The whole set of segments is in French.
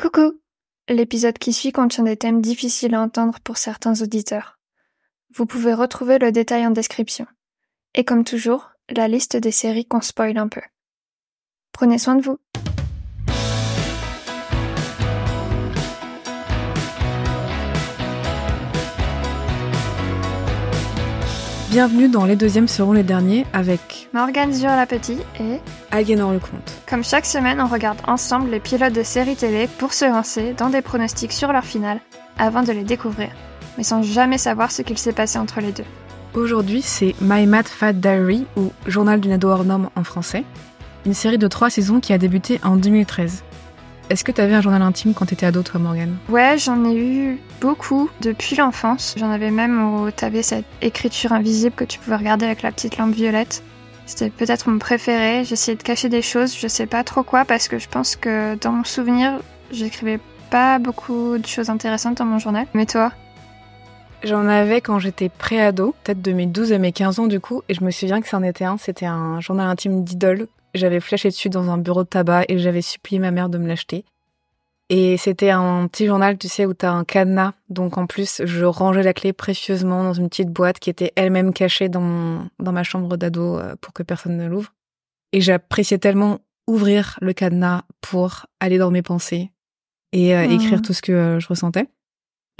Coucou L'épisode qui suit contient des thèmes difficiles à entendre pour certains auditeurs. Vous pouvez retrouver le détail en description. Et comme toujours, la liste des séries qu'on spoil un peu. Prenez soin de vous. Bienvenue dans Les Deuxièmes seront les derniers avec Morgane la Petit et Aliénor le Comte. Comme chaque semaine, on regarde ensemble les pilotes de séries télé pour se lancer dans des pronostics sur leur finale avant de les découvrir, mais sans jamais savoir ce qu'il s'est passé entre les deux. Aujourd'hui, c'est My Mad Fat Diary ou Journal d'une ado hors norme en français, une série de trois saisons qui a débuté en 2013. Est-ce que tu avais un journal intime quand t'étais ado, toi, Morgane? Ouais, j'en ai eu beaucoup depuis l'enfance. J'en avais même où t'avais cette écriture invisible que tu pouvais regarder avec la petite lampe violette. C'était peut-être mon préféré. J'essayais de cacher des choses, je sais pas trop quoi, parce que je pense que dans mon souvenir, j'écrivais pas beaucoup de choses intéressantes dans mon journal. Mais toi? J'en avais quand j'étais pré-ado, peut-être de mes 12 à mes 15 ans du coup, et je me souviens que c'en était un, c'était un journal intime d'idole j'avais flashé dessus dans un bureau de tabac et j'avais supplié ma mère de me l'acheter. Et c'était un petit journal, tu sais, où t'as un cadenas. Donc en plus, je rangeais la clé précieusement dans une petite boîte qui était elle-même cachée dans, dans ma chambre d'ado euh, pour que personne ne l'ouvre. Et j'appréciais tellement ouvrir le cadenas pour aller dans mes pensées et euh, écrire mmh. tout ce que euh, je ressentais.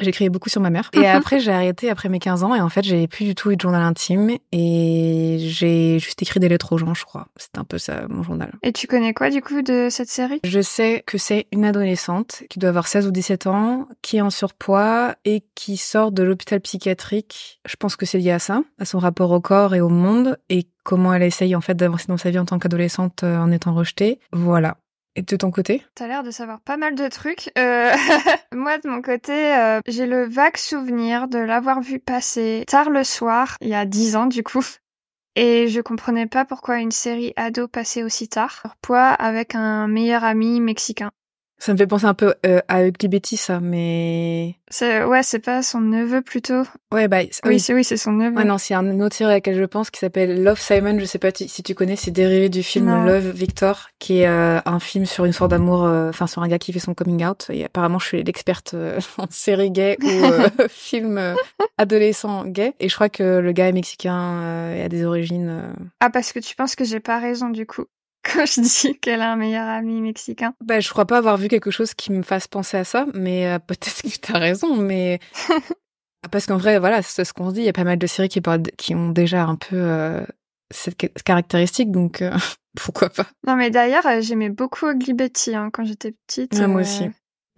J'écrivais beaucoup sur ma mère. Et après, j'ai arrêté après mes 15 ans. Et en fait, j'ai plus du tout eu de journal intime. Et j'ai juste écrit des lettres aux gens, je crois. C'était un peu ça, mon journal. Et tu connais quoi, du coup, de cette série? Je sais que c'est une adolescente qui doit avoir 16 ou 17 ans, qui est en surpoids et qui sort de l'hôpital psychiatrique. Je pense que c'est lié à ça, à son rapport au corps et au monde. Et comment elle essaye, en fait, d'avancer dans sa vie en tant qu'adolescente euh, en étant rejetée. Voilà. De ton côté? T'as l'air de savoir pas mal de trucs. Euh... Moi, de mon côté, euh, j'ai le vague souvenir de l'avoir vu passer tard le soir, il y a dix ans du coup. Et je comprenais pas pourquoi une série ado passait aussi tard. Poids avec un meilleur ami mexicain. Ça me fait penser un peu euh, à Ugly Betty, ça, mais... C'est, ouais, c'est pas son neveu, plutôt Ouais, bah... Oui, c'est oui, c'est son neveu. Ouais, non, c'est un autre série à laquelle je pense qui s'appelle Love Simon, je sais pas si tu connais, c'est dérivé du film Love Victor, qui est euh, un film sur une sorte d'amour, euh, enfin, sur un gars qui fait son coming out. Et apparemment, je suis l'experte en série gay ou film adolescent gay. Et je crois que le gars est mexicain et a des origines... Ah, parce que tu penses que j'ai pas raison, du coup quand je dis qu'elle a un meilleur ami mexicain. Bah, je crois pas avoir vu quelque chose qui me fasse penser à ça, mais euh, peut-être que tu as raison, mais parce qu'en vrai, voilà, c'est ce qu'on se dit. Il y a pas mal de séries qui, qui ont déjà un peu euh, cette caractéristique, donc euh, pourquoi pas. Non, mais d'ailleurs, j'aimais beaucoup Ugly Betty hein, quand j'étais petite. moi aussi.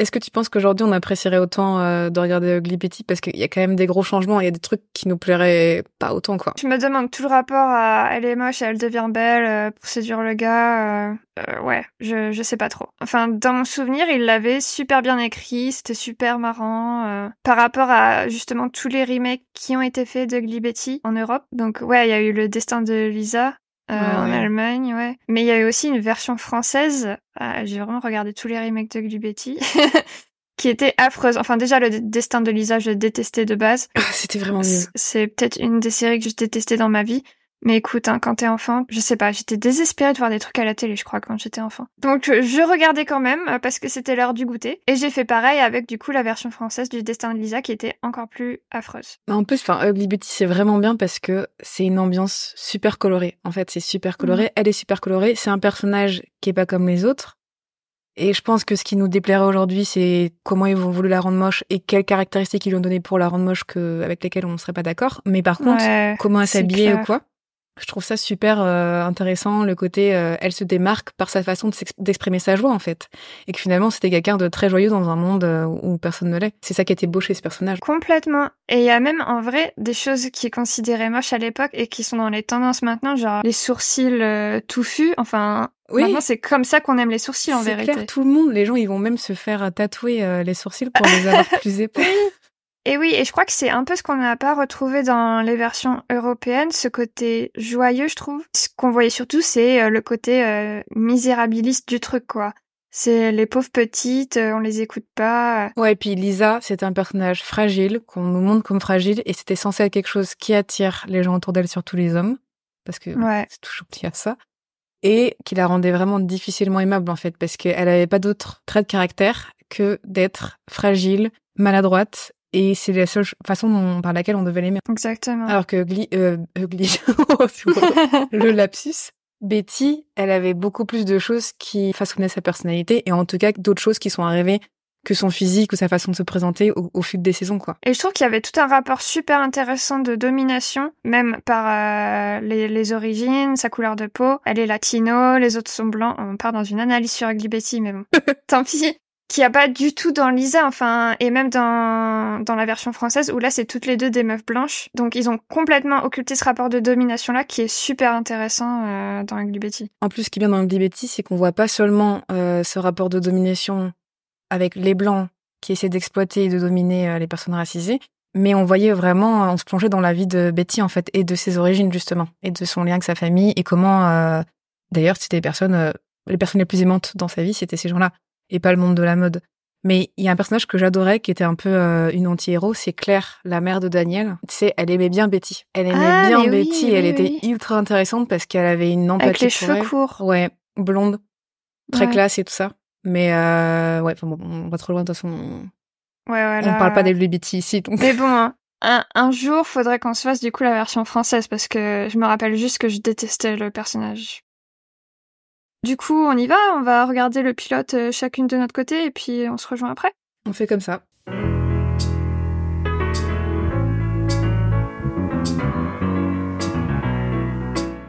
Est-ce que tu penses qu'aujourd'hui on apprécierait autant euh, de regarder Ugly Betty? Parce qu'il y a quand même des gros changements, il y a des trucs qui nous plairaient pas autant quoi. Je me demande tout le rapport à elle est moche et elle devient belle euh, pour séduire le gars. Euh, euh, ouais, je je sais pas trop. Enfin dans mon souvenir il l'avait super bien écrit, c'était super marrant par rapport à justement tous les remakes qui ont été faits d'Ugly Betty en Europe. Donc ouais il y a eu le destin de Lisa euh, en Allemagne, ouais. Mais il y a eu aussi une version française. Euh, j'ai vraiment regardé tous les remakes de Glubetti. qui était affreuse. Enfin, déjà, le destin de Lisa, je détestais de base. Ah, c'était vraiment. C'est peut-être une des séries que je détestais dans ma vie. Mais écoute, hein, quand t'es enfant, je sais pas, j'étais désespérée de voir des trucs à la télé, je crois, quand j'étais enfant. Donc euh, je regardais quand même euh, parce que c'était l'heure du goûter, et j'ai fait pareil avec du coup la version française du Destin de Lisa qui était encore plus affreuse. En plus, enfin, Ugly Betty c'est vraiment bien parce que c'est une ambiance super colorée. En fait, c'est super coloré, mhm. elle est super colorée. C'est un personnage qui est pas comme les autres. Et je pense que ce qui nous déplairait aujourd'hui, c'est comment ils vont voulu la rendre moche et quelles caractéristiques ils lui ont donné pour la rendre moche que, avec lesquelles on ne serait pas d'accord. Mais par contre, comment elle s'habiller ou quoi. Je trouve ça super euh, intéressant, le côté euh, elle se démarque par sa façon d'exprimer sa joie en fait. Et que finalement c'était quelqu'un de très joyeux dans un monde euh, où personne ne l'est. C'est ça qui était beau chez ce personnage. Complètement. Et il y a même en vrai des choses qui est considérées moches à l'époque et qui sont dans les tendances maintenant, genre les sourcils touffus. Enfin, oui. Maintenant, c'est comme ça qu'on aime les sourcils en vérité. Clair, tout le monde, les gens, ils vont même se faire tatouer les sourcils pour les avoir plus épais. Et oui, et je crois que c'est un peu ce qu'on n'a pas retrouvé dans les versions européennes, ce côté joyeux, je trouve. Ce qu'on voyait surtout, c'est euh, le côté euh, misérabiliste du truc, quoi. C'est les pauvres petites, euh, on les écoute pas. Ouais, et puis Lisa, c'est un personnage fragile, qu'on nous montre comme fragile, et c'était censé être quelque chose qui attire les gens autour d'elle, surtout les hommes, parce que c'est toujours lié à ça, et qui la rendait vraiment difficilement aimable, en fait, parce qu'elle avait pas d'autres traits de caractère que d'être fragile, maladroite, et c'est la seule façon par laquelle on devait l'aimer. Exactement. Alors que Glee, euh, Glee oh, le lapsus, Betty, elle avait beaucoup plus de choses qui façonnaient sa personnalité, et en tout cas d'autres choses qui sont arrivées que son physique ou sa façon de se présenter au, au fil des saisons, quoi. Et je trouve qu'il y avait tout un rapport super intéressant de domination, même par euh, les, les, origines, sa couleur de peau. Elle est latino, les autres sont blancs. On part dans une analyse sur Ugly Betty, mais bon, tant pis. Qui a pas du tout dans Lisa, enfin, et même dans, dans la version française, où là, c'est toutes les deux des meufs blanches. Donc, ils ont complètement occulté ce rapport de domination-là, qui est super intéressant euh, dans Ugly Betty. En plus, ce qui est bien dans Ugly Betty, c'est qu'on voit pas seulement euh, ce rapport de domination avec les blancs qui essaient d'exploiter et de dominer euh, les personnes racisées, mais on voyait vraiment, on se plongeait dans la vie de Betty en fait et de ses origines justement et de son lien avec sa famille et comment, d'ailleurs, c'était les personnes, les personnes les plus aimantes dans sa vie, c'était ces gens-là et pas le monde de la mode. Mais il y a un personnage que j'adorais qui était un peu une anti-héros, c'est Claire, la mère de Daniel. Tu sais, elle aimait bien Betty. Elle aimait ah, bien Betty. Oui, elle oui. était ultra intéressante parce qu'elle avait une empathie. Avec les pour cheveux elle. courts. Ouais, blonde, très Ouais. classe et tout ça. Mais euh, ouais, bon, on va trop loin de toute façon. Ouais, ouais, On parle pas d'LGBT ici, donc. Mais bon, hein, un, un jour, faudrait qu'on se fasse du coup la version française parce que je me rappelle juste que je détestais le personnage. Du coup, on y va, on va regarder le pilote euh, chacune de notre côté et puis on se rejoint après. On fait comme ça.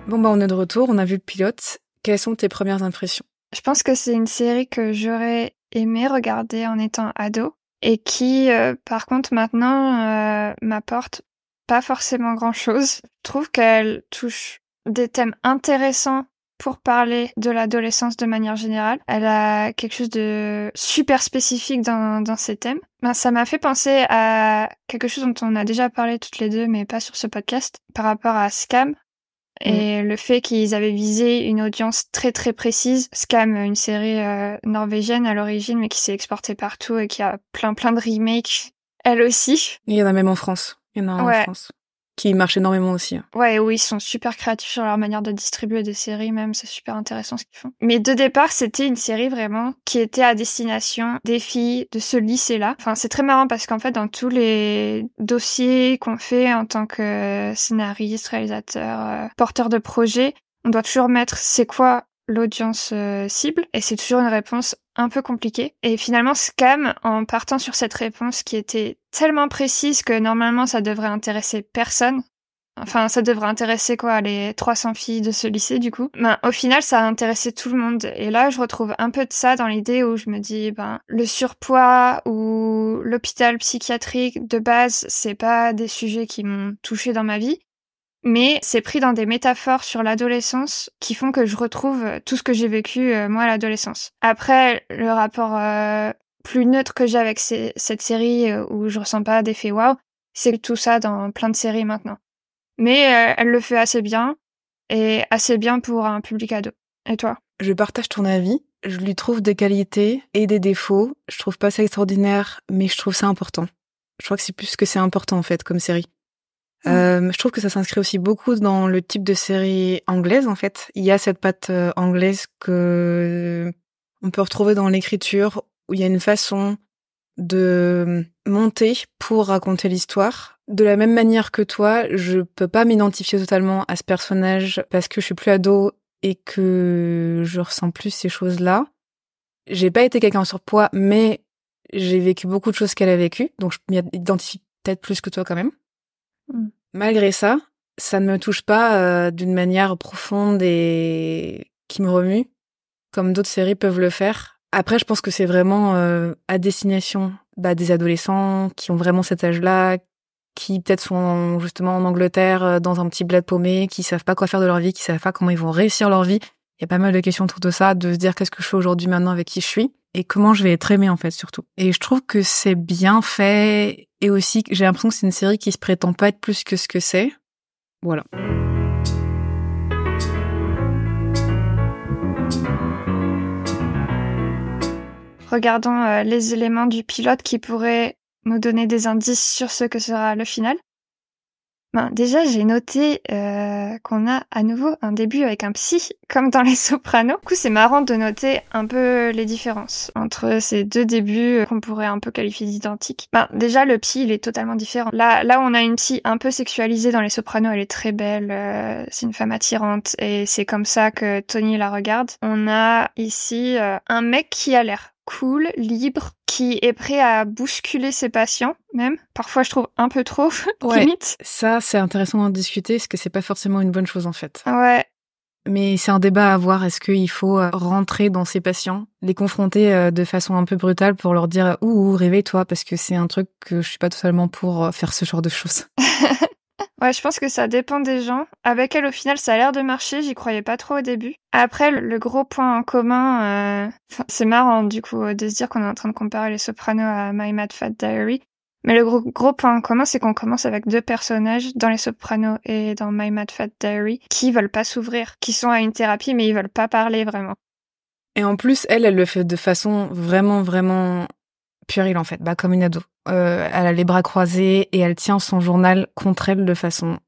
Bon bah on est de retour, on a vu le pilote. Quelles sont tes premières impressions? Je pense que c'est une série que j'aurais aimé regarder en étant ado et qui, euh, par contre, maintenant euh, m'apporte pas forcément grand-chose. Je trouve qu'elle touche des thèmes intéressants pour parler de l'adolescence de manière générale. Elle a quelque chose de super spécifique dans, dans ses thèmes. Ben, ça m'a fait penser à quelque chose dont on a déjà parlé toutes les deux, mais pas sur ce podcast, par rapport à Scam. Et le fait qu'ils avaient visé une audience très très précise, Scam, une série euh, norvégienne à l'origine, mais qui s'est exportée partout et qui a plein plein de remakes, elle aussi. Il y en a même en France. Il y en a en. France. Qui marche énormément aussi. hein. Ouais, oui, ils sont super créatifs sur leur manière de distribuer des séries, même, c'est super intéressant ce qu'ils font. Mais de départ, c'était une série vraiment qui était à destination des filles de ce lycée-là. Enfin, c'est très marrant parce qu'en fait, dans tous les dossiers qu'on fait en tant que scénariste, réalisateur, euh, porteur de projet, on doit toujours mettre c'est quoi l'audience euh, cible et c'est toujours une réponse un peu compliquée. Et finalement, Scam, en partant sur cette réponse qui était tellement précise que normalement ça devrait intéresser personne, Enfin, ça devrait intéresser quoi les 300 filles de ce lycée du coup. Ben, au final, ça a intéressé tout le monde. Et là, je retrouve un peu de ça dans l'idée où je me dis, ben, le surpoids ou l'hôpital psychiatrique de base, c'est pas des sujets qui m'ont touché dans ma vie. Mais c'est pris dans des métaphores sur l'adolescence qui font que je retrouve tout ce que j'ai vécu euh, moi à l'adolescence. Après, le rapport euh, plus neutre que j'ai avec cette série euh, où je ressens pas d'effet waouh, c'est tout ça dans plein de séries maintenant. Mais euh, elle le fait assez bien et assez bien pour un public ado. Et toi? Je partage ton avis. Je lui trouve des qualités et des défauts. Je trouve pas ça extraordinaire, mais je trouve ça important. Je crois que c'est plus que c'est important en fait comme série. Euh, je trouve que ça s'inscrit aussi beaucoup dans le type de série anglaise en fait. Il y a cette patte euh, anglaise que on peut retrouver dans l'écriture où il y a une façon de monter pour raconter l'histoire. De la même manière que toi, je peux pas m'identifier totalement à ce personnage parce que je suis plus ado et que je ressens plus ces choses-là. J'ai pas été quelqu'un en surpoids, mais j'ai vécu beaucoup de choses qu'elle a vécues, donc je m'identifie peut-être plus que toi quand même. Mm. Malgré ça, ça ne me touche pas euh, d'une manière profonde et qui me remue, comme d'autres séries peuvent le faire. Après, je pense que c'est vraiment euh, à destination bah, des adolescents qui ont vraiment cet âge-là, qui peut-être sont justement en Angleterre, euh, dans un petit bled paumé, qui savent pas quoi faire de leur vie, qui savent pas comment ils vont réussir leur vie. Il y a pas mal de questions autour de ça, de se dire qu'est-ce que je fais aujourd'hui maintenant avec qui je suis et comment je vais être aimée en fait surtout. Et je trouve que c'est bien fait et aussi j'ai l'impression que c'est une série qui se prétend pas être plus que ce que c'est. Voilà. Regardons euh, les éléments du pilote qui pourraient nous donner des indices sur ce que sera le final. Ben, déjà, j'ai noté euh, qu'on a à nouveau un début avec un psy, comme dans les sopranos. Du coup, c'est marrant de noter un peu les différences entre ces deux débuts euh, qu'on pourrait un peu qualifier d'identiques. Ben, déjà, le psy, il est totalement différent. Là, là, on a une psy un peu sexualisée dans les sopranos. Elle est très belle, euh, c'est une femme attirante, et c'est comme ça que Tony la regarde. On a ici euh, un mec qui a l'air cool, libre, qui est prêt à bousculer ses patients, même. Parfois, je trouve un peu trop, Ouais. limite. Ça, c'est intéressant d'en discuter, parce que c'est pas forcément une bonne chose en fait. Ouais, Mais c'est un débat à avoir. Est-ce qu'il faut euh, rentrer dans ses patients, les confronter euh, de façon un peu brutale pour leur dire ouh, ouh réveille-toi, parce que c'est un truc que je suis pas totalement pour euh, faire ce genre de choses. Ouais, je pense que ça dépend des gens. Avec elle, au final, ça a l'air de marcher. J'y croyais pas trop au début. Après, le, gros point en commun, euh, c'est marrant du coup euh, de se dire qu'on est en train de comparer les Sopranos à My Mad Fat Diary. Mais le gros, gros point en commun, c'est qu'on commence avec deux personnages dans les Sopranos et dans My Mad Fat Diary qui veulent pas s'ouvrir, qui sont à une thérapie mais ils veulent pas parler vraiment. Et en plus, elle, elle le fait de façon vraiment, vraiment puérile en fait, bah comme une ado. Euh, elle a les bras croisés et elle tient son journal contre elle de façon,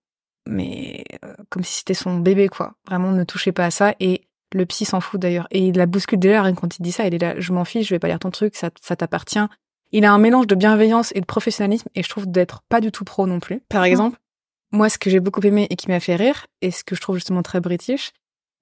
mais euh, comme si c'était son bébé quoi. Vraiment, ne touchez pas à ça. Et le psy s'en fout d'ailleurs. Et il la bouscule déjà rien quand il dit ça. Il est là, je m'en fiche, je vais pas lire ton truc, ça, ça t'appartient. Il a un mélange de bienveillance et de professionnalisme et je trouve d'être pas du tout pro non plus. Par exemple, moi, ce que j'ai beaucoup aimé et qui m'a fait rire et ce que je trouve justement très british,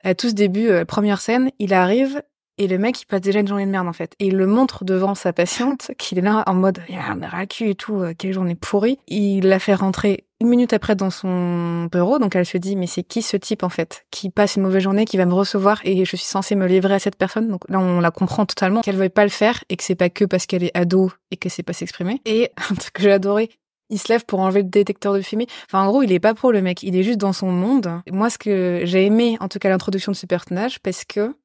à tout ce début, euh, première scène, il arrive et le mec, il passe déjà une journée de merde, en fait. Et il le montre devant sa patiente, qu'il est là en mode, il a un cul et tout, euh, quelle journée pourrie. Il la fait rentrer une minute après dans son bureau, donc elle se dit, mais c'est qui ce type, en fait, qui passe une mauvaise journée, qui va me recevoir et je suis censée me livrer à cette personne? Donc là, on la comprend totalement, qu'elle veuille pas le faire et que c'est pas que parce qu'elle est ado et qu'elle sait pas s'exprimer. Et un truc que j'ai adoré, il se lève pour enlever le détecteur de fumée. Enfin, en gros, il est pas pro, le mec. Il est juste dans son monde. Moi, ce que j'ai aimé, en tout cas, l'introduction de ce personnage, parce que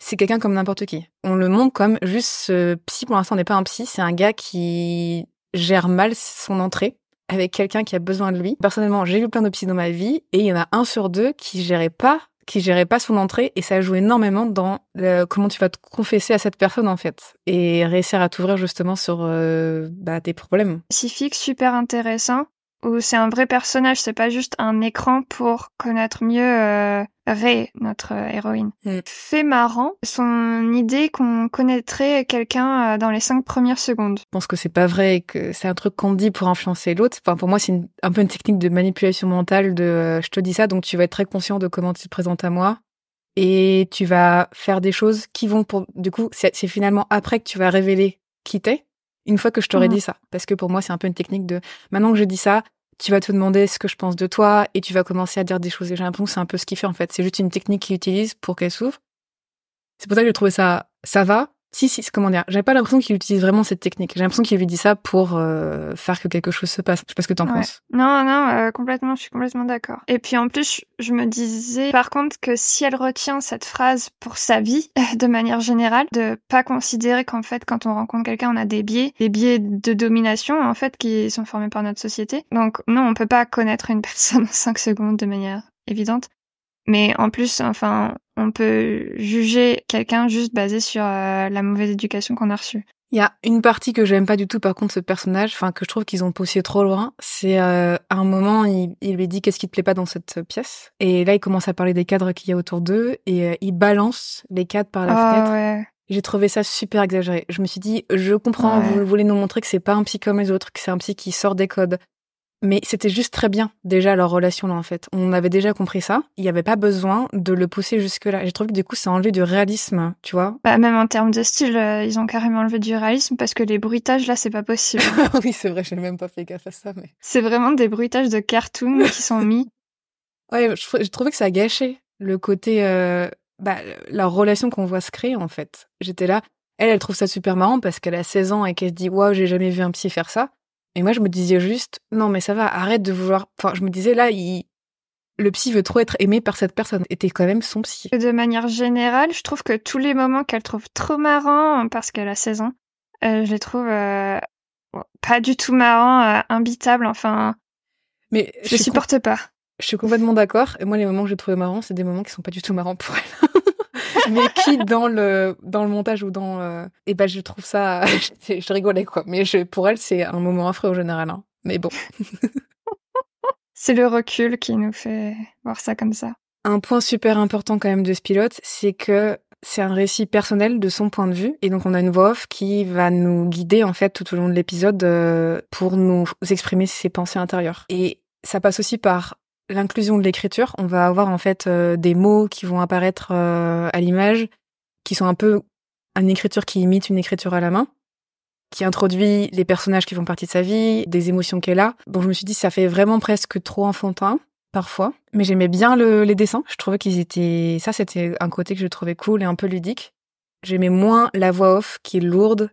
c'est quelqu'un comme n'importe qui. On le montre comme juste ce psy. Pour l'instant, n'est pas un psy. C'est un gars qui gère mal son entrée avec quelqu'un qui a besoin de lui. Personnellement, j'ai vu plein de psys dans ma vie et il y en a un sur deux qui gérait pas qui gérait pas son entrée et ça joue énormément dans le- comment tu vas te confesser à cette personne en fait et réussir à t'ouvrir justement sur euh, bah, tes problèmes. Pacifique, super intéressant, où c'est un vrai personnage, c'est pas juste un écran pour connaître mieux euh, Ray, notre euh, héroïne. Mm. Fait marrant, son idée qu'on connaîtrait quelqu'un euh, dans les cinq premières secondes. Je pense que c'est pas vrai et que c'est un truc qu'on dit pour influencer l'autre. Enfin, pour moi, c'est un peu une technique de manipulation mentale de euh, je te dis ça, donc tu vas être très conscient de comment tu te présentes à moi et tu vas faire des choses qui vont pour. Du coup, c'est finalement après que tu vas révéler qui t'es, une fois que je t'aurais Mhm. dit ça. Parce que pour moi, c'est un peu une technique de maintenant que je dis ça, tu vas te demander ce que je pense de toi et tu vas commencer à dire des choses. Et j'ai l'impression que c'est un peu ce qu'il fait en fait. C'est juste une technique qu'il utilise pour qu'elle s'ouvre. C'est pour ça que j'ai trouvé ça, ça va. Si, si, c'est- comment dire, j'avais pas l'impression qu'il utilise vraiment cette technique. J'ai l'impression qu'il lui dit ça pour euh, faire que quelque chose se passe. Je sais pas ce que t'en Ouais. penses. Non, non, euh, complètement, je suis complètement d'accord. Et puis en plus, je- je me disais, par contre, que si elle retient cette phrase pour sa vie, de manière générale, de pas considérer qu'en fait, quand on rencontre quelqu'un, on a des biais, des biais de domination, en fait, qui sont formés par notre société. Donc non, on peut pas connaître une personne en 5 secondes de manière évidente. Mais en plus, enfin, on peut juger quelqu'un juste basé sur euh, la mauvaise éducation qu'on a reçue. Il y a une partie que j'aime pas du tout, par contre, ce personnage, enfin, que je trouve qu'ils ont poussé trop loin. C'est euh, à un moment, il, il lui dit qu'est-ce qui te plaît pas dans cette pièce. Et là, il commence à parler des cadres qu'il y a autour d'eux et euh, il balance les cadres par la Ah fenêtre. ouais. J'ai trouvé ça super exagéré. Je me suis dit, je comprends, Ouais. vous voulez nous montrer que c'est pas un psy comme les autres, que c'est un psy qui sort des codes. Mais c'était juste très bien, déjà, leur relation là, en fait. On avait déjà compris ça. Il n'y avait pas besoin de le pousser jusque-là. J'ai trouvé que du coup, ça a enlevé du réalisme, tu vois. Bah, même en termes de style, euh, ils ont carrément enlevé du réalisme parce que les bruitages là, c'est pas possible. oui, c'est vrai, j'ai même pas fait gaffe à ça, mais. c'est vraiment des bruitages de cartoon qui sont mis. Ouais, j'ai trouvé que ça a gâché le côté, euh, bah, la relation qu'on voit se créer, en fait. J'étais là. Elle, elle trouve ça super marrant parce qu'elle a 16 ans et qu'elle se dit, waouh, j'ai jamais vu un psy faire ça. Et moi, je me disais juste, non, mais ça va, arrête de vouloir. Enfin, je me disais, là, il... le psy veut trop être aimé par cette personne. Et t'es quand même son psy. De manière générale, je trouve que tous les moments qu'elle trouve trop marrants parce qu'elle a 16 ans, euh, je les trouve euh, pas du tout marrants, euh, imbitables. Enfin, Mais je supporte pas. Je suis complètement d'accord. Et moi, les moments que j'ai trouvé marrants, c'est des moments qui sont pas du tout marrants pour elle. mais qui dans le dans le montage ou dans euh... et ben je trouve ça je, je rigolais quoi mais je, pour elle c'est un moment affreux en général hein. mais bon C'est le recul qui nous fait voir ça comme ça. Un point super important quand même de ce pilote, c'est que c'est un récit personnel de son point de vue et donc on a une voix off qui va nous guider en fait tout au long de l'épisode euh, pour nous exprimer ses pensées intérieures. Et ça passe aussi par l'inclusion de l'écriture. On va avoir en fait euh, des mots qui vont apparaître euh, à l'image qui sont un peu une écriture qui imite une écriture à la main qui introduit les personnages qui font partie de sa vie, des émotions qu'elle a. Bon, je me suis dit, ça fait vraiment presque trop enfantin, parfois. Mais j'aimais bien les dessins. Je trouvais qu'ils étaient, ça, c'était un côté que je trouvais cool et un peu ludique. J'aimais moins la voix off, qui est lourde,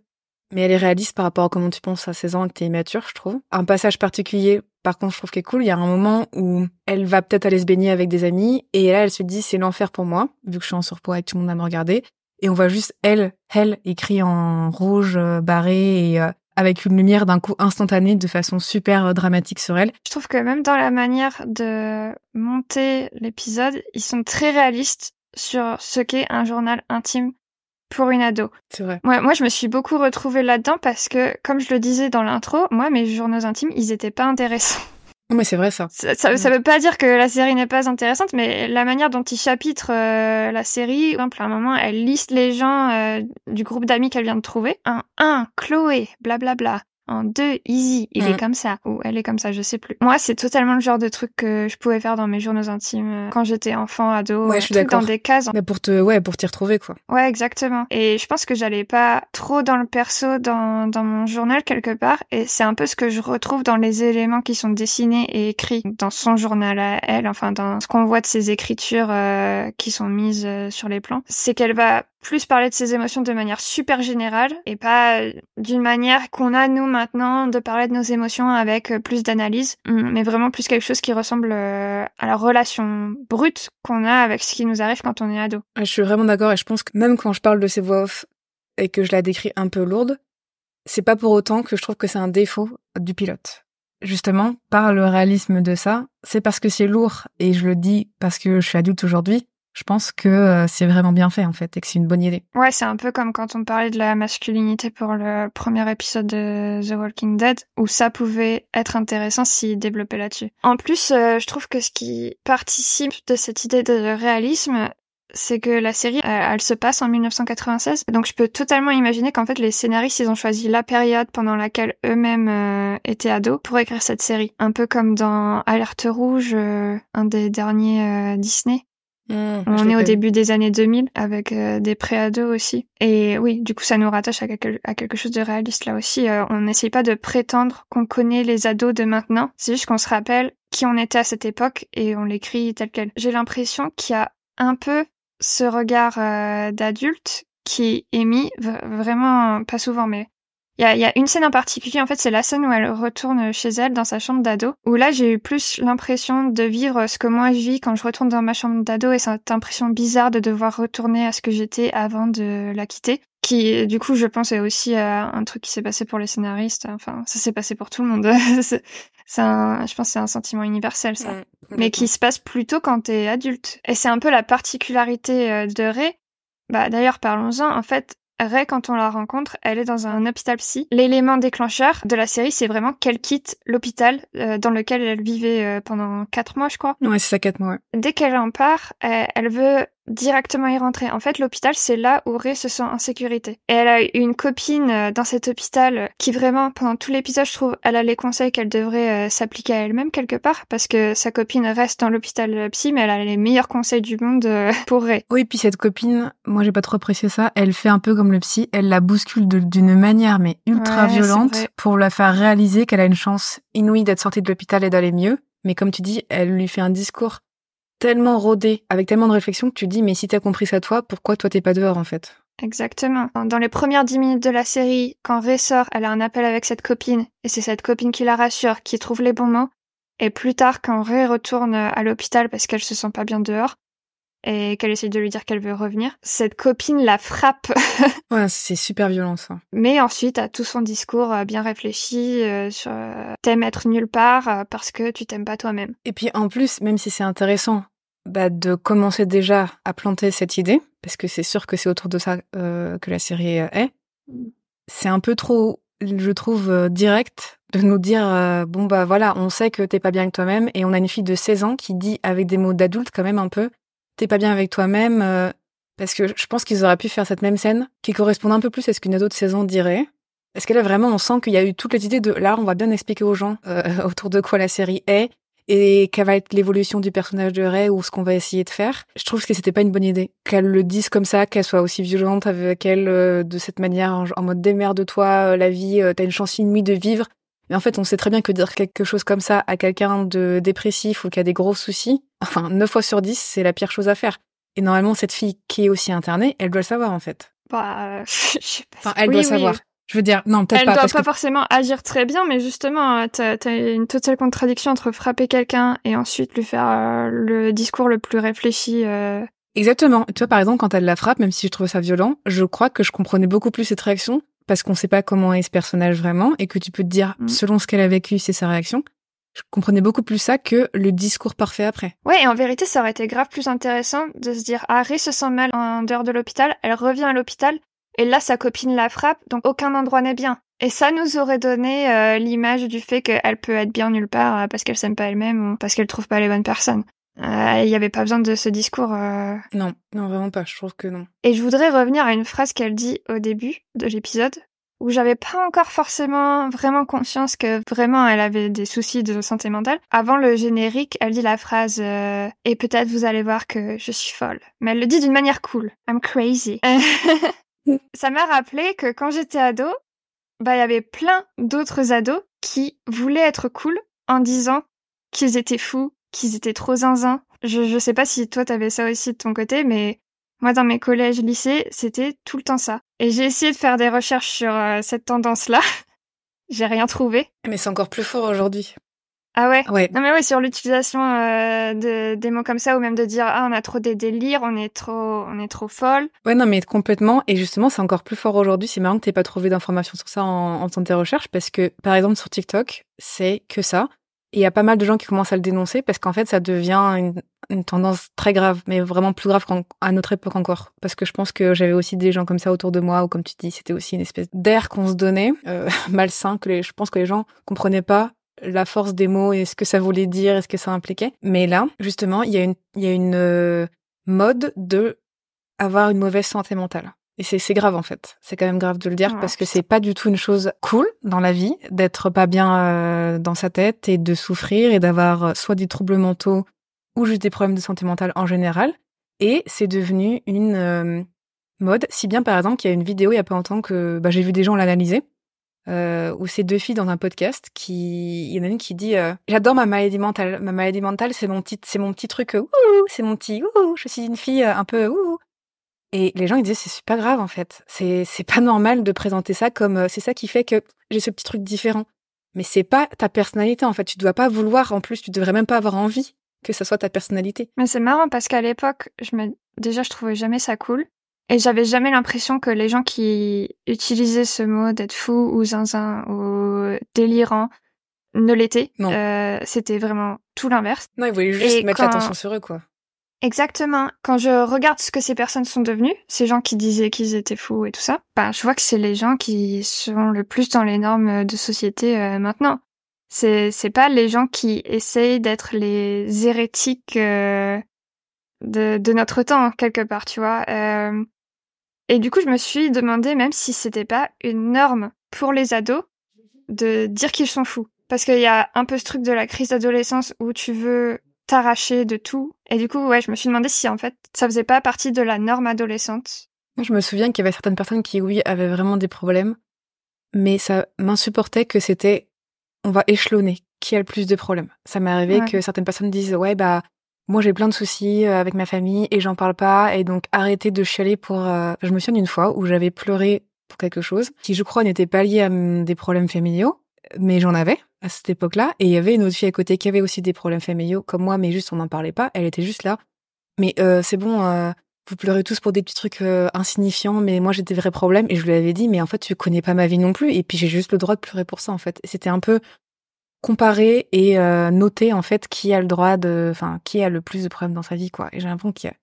mais elle est réaliste par rapport à comment tu penses à 16 ans et que t'es immature, je trouve. Un passage particulier, par contre, je trouve qu'il est cool. Il y a un moment où elle va peut-être aller se baigner avec des amis, et là, elle se dit, c'est l'enfer pour moi, vu que je suis en surpoids et que tout le monde à me regarder et on voit juste elle, elle écrit en rouge euh, barré et euh, avec une lumière d'un coup instantanée de façon super euh, dramatique sur elle. Je trouve que même dans la manière de monter l'épisode, ils sont très réalistes sur ce qu'est un journal intime pour une ado. C'est vrai. Ouais, moi, je me suis beaucoup retrouvée là-dedans parce que, comme je le disais dans l'intro, moi, mes journaux intimes, ils étaient pas intéressants. Mais c'est vrai ça. Ça, ça. veut pas dire que la série n'est pas intéressante, mais la manière dont il chapitre euh, la série, par exemple, à un moment, elle liste les gens euh, du groupe d'amis qu'elle vient de trouver. Un, un, Chloé, blablabla. En deux, easy, il est mm. comme ça, ou elle est comme ça, je sais plus. Moi, c'est totalement le genre de truc que je pouvais faire dans mes journaux intimes euh, quand j'étais enfant, ado, ouais, je suis dans des cases. Mais pour te, ouais, pour t'y retrouver, quoi. Ouais, exactement. Et je pense que j'allais pas trop dans le perso dans, dans mon journal quelque part, et c'est un peu ce que je retrouve dans les éléments qui sont dessinés et écrits dans son journal à elle, enfin dans ce qu'on voit de ses écritures euh, qui sont mises euh, sur les plans. C'est qu'elle va plus parler de ses émotions de manière super générale et pas d'une manière qu'on a nous maintenant de parler de nos émotions avec euh, plus d'analyse, mm, mais vraiment plus quelque chose qui ressemble euh, à la relation brute qu'on a avec ce qui nous arrive quand on est ado. Je suis vraiment d'accord et je pense que même quand je parle de ces voix off et que je la décris un peu lourde, c'est pas pour autant que je trouve que c'est un défaut du pilote. Justement, par le réalisme de ça, c'est parce que c'est lourd et je le dis parce que je suis adulte aujourd'hui, je pense que euh, c'est vraiment bien fait en fait et que c'est une bonne idée. Ouais, c'est un peu comme quand on parlait de la masculinité pour le premier épisode de The Walking Dead, où ça pouvait être intéressant s'il développait là-dessus. En plus, euh, je trouve que ce qui participe de cette idée de réalisme, c'est que la série, elle, se passe en 1996. Donc je peux totalement imaginer qu'en fait les scénaristes, ils ont choisi la période pendant laquelle eux-mêmes euh, étaient ados pour écrire cette série. Un peu comme dans Alerte Rouge, un des derniers Disney. Mmh, on est au début des années 2000 avec euh, des préados aussi. Et oui, du coup, ça nous rattache à quelque, à quelque chose de réaliste là aussi. Euh, on n'essaye pas de prétendre qu'on connaît les ados de maintenant. C'est juste qu'on se rappelle qui on était à cette époque et on l'écrit tel quel. J'ai l'impression qu'il y a un peu ce regard euh, d'adulte qui est mis vraiment pas souvent, mais il y a, y a, une scène en particulier, en fait, c'est la scène où elle retourne chez elle dans sa chambre d'ado, où là j'ai eu plus l'impression de vivre ce que moi je vis quand je retourne dans ma chambre d'ado et cette impression bizarre de devoir retourner à ce que j'étais avant de la quitter. Qui, du coup, je pense est aussi un truc qui s'est passé pour les scénaristes. Enfin, ça s'est passé pour tout le monde. c'est un, je pense, c'est un sentiment universel, ça. Mais qui se passe plutôt quand t'es adulte. Et c'est un peu la particularité euh, de Ray. Bah, d'ailleurs, parlons-en. En fait, Ray, quand on la rencontre, elle est dans un hôpital psy. L'élément déclencheur de la série, c'est vraiment qu'elle quitte l'hôpital euh, dans lequel elle vivait euh, pendant quatre mois, je crois. Ouais, c'est ça, quatre mois. Dès qu'elle en part, elle veut directement y rentrer. En fait, l'hôpital, c'est là où Ray se sent en sécurité. Et elle a une copine euh, dans cet hôpital qui vraiment, pendant tout l'épisode, je trouve, elle a les conseils qu'elle devrait s'appliquer à elle-même quelque part, parce que sa copine reste dans l'hôpital psy, mais elle a les meilleurs conseils du monde pour Ray. Oui, puis cette copine, moi j'ai pas trop apprécié ça, elle fait un peu comme le psy, elle la bouscule d'une manière mais ultra violente pour la faire réaliser qu'elle a une chance inouïe d'être sortie de l'hôpital et d'aller mieux. Mais comme tu dis, elle lui fait un discours tellement rodé, avec tellement de réflexion que tu dis mais si t'as compris ça toi, pourquoi toi t'es pas dehors en fait? Exactement. Dans les premières dix minutes de la série, quand Ray sort, elle a un appel avec cette copine, et c'est cette copine qui la rassure, qui trouve les bons mots. Et plus tard, quand Ray retourne à l'hôpital parce qu'elle se sent pas bien dehors, et qu'elle essaye de lui dire qu'elle veut revenir. Cette copine la frappe. ouais, c'est super violent ça. Mais ensuite, à tout son discours euh, bien réfléchi euh, sur euh, t'aimes être nulle part parce que tu t'aimes pas toi-même. Et puis en plus, même si c'est intéressant bah, de commencer déjà à planter cette idée, parce que c'est sûr que c'est autour de ça que la série est, c'est un peu trop, je trouve, direct de nous dire bon bah voilà, on sait que t'es pas bien avec toi-même et on a une fille de 16 ans qui dit avec des mots d'adulte quand même un peu t'es pas bien avec toi-même euh, parce que je pense qu'ils auraient pu faire cette même scène qui correspond un peu plus à ce qu'une ado de 16 ans dirait. Est-ce que là vraiment on sent qu'il y a eu toutes les idées de là on va bien expliquer aux gens euh, autour de quoi la série est et quelle va être l'évolution du personnage de Ray ou ce qu'on va essayer de faire. Je trouve que c'était pas une bonne idée qu'elle le dise comme ça, qu'elle soit aussi violente avec elle euh, de cette manière en, mode démerde-toi, la vie, t'as une chance inouïe de vivre. Mais en fait, on sait très bien que dire quelque chose comme ça à quelqu'un de dépressif ou qui a des gros soucis, enfin, 9 fois sur 10, c'est la pire chose à faire. Et normalement, cette fille qui est aussi internée, elle doit le savoir, en fait. Bah, je sais pas. Enfin, elle doit savoir. Je veux dire, non, peut-être pas. Elle doit pas forcément agir très bien, mais justement, t'as as une totale contradiction entre frapper quelqu'un et ensuite lui faire euh, le discours le plus réfléchi. Euh... Exactement. Tu vois, par exemple, quand elle la frappe, même si je trouve ça violent, je crois que je comprenais beaucoup plus cette réaction parce qu'on sait pas comment est ce personnage vraiment et que tu peux te dire, mm. selon ce qu'elle a vécu, c'est sa réaction. Je comprenais beaucoup plus ça que le discours parfait après. Ouais, et en vérité, ça aurait été grave plus intéressant de se dire, ah, se sent mal en dehors de l'hôpital, elle revient à l'hôpital, et là, sa copine la frappe, donc aucun endroit n'est bien. Et ça nous aurait donné euh, l'image du fait qu'elle peut être bien nulle part euh, parce qu'elle s'aime pas elle-même ou parce qu'elle trouve pas les bonnes personnes. Euh, il n'y avait pas besoin de ce discours. Non, non, vraiment pas. Je trouve que non. Et je voudrais revenir à une phrase qu'elle dit au début de l'épisode, où j'avais pas encore forcément vraiment conscience que vraiment elle avait des soucis de santé mentale. Avant le générique, elle dit la phrase euh, et peut-être vous allez voir que je suis folle. Mais elle le dit d'une manière cool. I'm crazy. Ça m'a rappelé que quand j'étais ado, bah il y avait plein d'autres ados qui voulaient être cool en disant qu'ils étaient fous, qu'ils étaient trop zinzin. Je, je sais pas si toi t'avais ça aussi de ton côté, mais moi, dans mes collèges, lycées, c'était tout le temps ça. Et j'ai essayé de faire des recherches sur euh, cette tendance-là. j'ai rien trouvé. Mais c'est encore plus fort aujourd'hui. Ah ouais? Ouais. Non mais ouais, sur l'utilisation euh, de des mots comme ça ou même de dire ah on a trop des délires, on est trop on est trop folle. Ouais non mais complètement et justement c'est encore plus fort aujourd'hui. C'est marrant que t'aies pas trouvé d'informations sur ça en, en faisant tes recherches parce que par exemple sur TikTok c'est que ça. Il y a pas mal de gens qui commencent à le dénoncer parce qu'en fait ça devient une, une tendance très grave, mais vraiment plus grave qu'à notre époque encore. Parce que je pense que j'avais aussi des gens comme ça autour de moi, ou comme tu dis, c'était aussi une espèce d'air qu'on se donnait, euh, malsain, que les, je pense que les gens comprenaient pas la force des mots et ce que ça voulait dire et ce que ça impliquait. Mais là, justement, il y a une, il y a une euh, mode de avoir une mauvaise santé mentale. Et c'est grave en fait. C'est quand même grave de le dire parce que c'est pas du tout une chose cool dans la vie d'être pas bien euh, dans sa tête et de souffrir et d'avoir euh, soit des troubles mentaux ou juste des problèmes de santé mentale en général. Et c'est devenu une euh, mode, si bien par exemple qu'il y a une vidéo il y a pas longtemps que bah, j'ai vu des gens l'analyser, euh, où c'est deux filles dans un podcast qui, il y en a une qui dit euh, j'adore ma maladie mentale, ma maladie mentale c'est mon petit, c'est mon petit truc, c'est mon petit, ouh, je suis une fille un peu, ouh. Et les gens ils disent c'est super grave en fait, c'est c'est pas normal de présenter ça comme c'est ça qui fait que j'ai ce petit truc différent. Mais c'est pas ta personnalité en fait, tu dois pas vouloir en plus, tu devrais même pas avoir envie que ça soit ta personnalité. Mais c'est marrant parce qu'à l'époque, je me... déjà, je trouvais jamais ça cool. Et j'avais jamais l'impression que les gens qui utilisaient ce mot d'être fou ou zinzin ou délirant ne l'étaient. Euh, c'était vraiment tout l'inverse. Non, ils voulaient juste mettre l'attention sur eux, quoi. Exactement. Quand je regarde ce que ces personnes sont devenues, ces gens qui disaient qu'ils étaient fous et tout ça, bah, je vois que c'est les gens qui sont le plus dans les normes de société euh, maintenant. C'est c'est pas les gens qui essayent d'être les hérétiques euh, de de notre temps quelque part, tu vois. Euh, et du coup, je me suis demandé même si c'était pas une norme pour les ados de dire qu'ils sont fous, parce qu'il y a un peu ce truc de la crise d'adolescence où tu veux t'arracher de tout. Et du coup, ouais, je me suis demandé si en fait ça faisait pas partie de la norme adolescente. Je me souviens qu'il y avait certaines personnes qui, oui, avaient vraiment des problèmes, mais ça m'insupportait que c'était on va échelonner qui a le plus de problèmes. Ça m'est arrivé que certaines personnes disent ouais bah moi j'ai plein de soucis euh, avec ma famille et j'en parle pas et donc arrêtez de chialer pour. Euh, je me souviens d'une fois où j'avais pleuré pour quelque chose qui je crois n'était pas lié à des problèmes familiaux, mais j'en avais à cette époque-là et il y avait une autre fille à côté qui avait aussi des problèmes familiaux comme moi mais juste on n'en parlait pas. Elle était juste là. Mais euh, c'est bon. vous pleurez tous pour des petits trucs insignifiants, mais moi j'ai des vrais problèmes et je lui avais dit, mais en fait tu connais pas ma vie non plus et puis j'ai juste le droit de pleurer pour ça en fait. C'était un peu comparer et euh, noter en fait qui a le droit de, enfin qui a le plus de problèmes dans sa vie quoi. Et j'ai l'impression qu'il y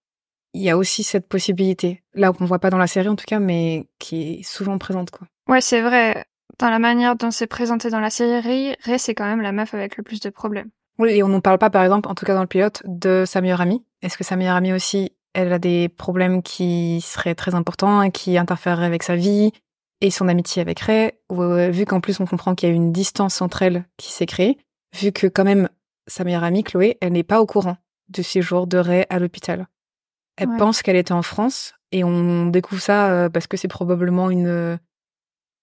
a, y a aussi cette possibilité là qu'on voit pas dans la série en tout cas, mais qui est souvent présente quoi. Ouais c'est vrai. Dans la manière dont c'est présenté dans la série, Ray, c'est quand même la meuf avec le plus de problèmes. Oui, et on n'en parle pas, par exemple, en tout cas dans le pilote, de sa meilleure amie. Est-ce que sa meilleure amie aussi, elle a des problèmes qui seraient très importants et qui interféreraient avec sa vie et son amitié avec Ray, euh, vu qu'en plus on comprend qu'il y a une distance entre elles qui s'est créée, vu que quand même sa meilleure amie, Chloé, elle n'est pas au courant du séjour de Ray à l'hôpital. Elle Ouais. pense qu'elle était en France et on découvre ça euh, parce que c'est probablement une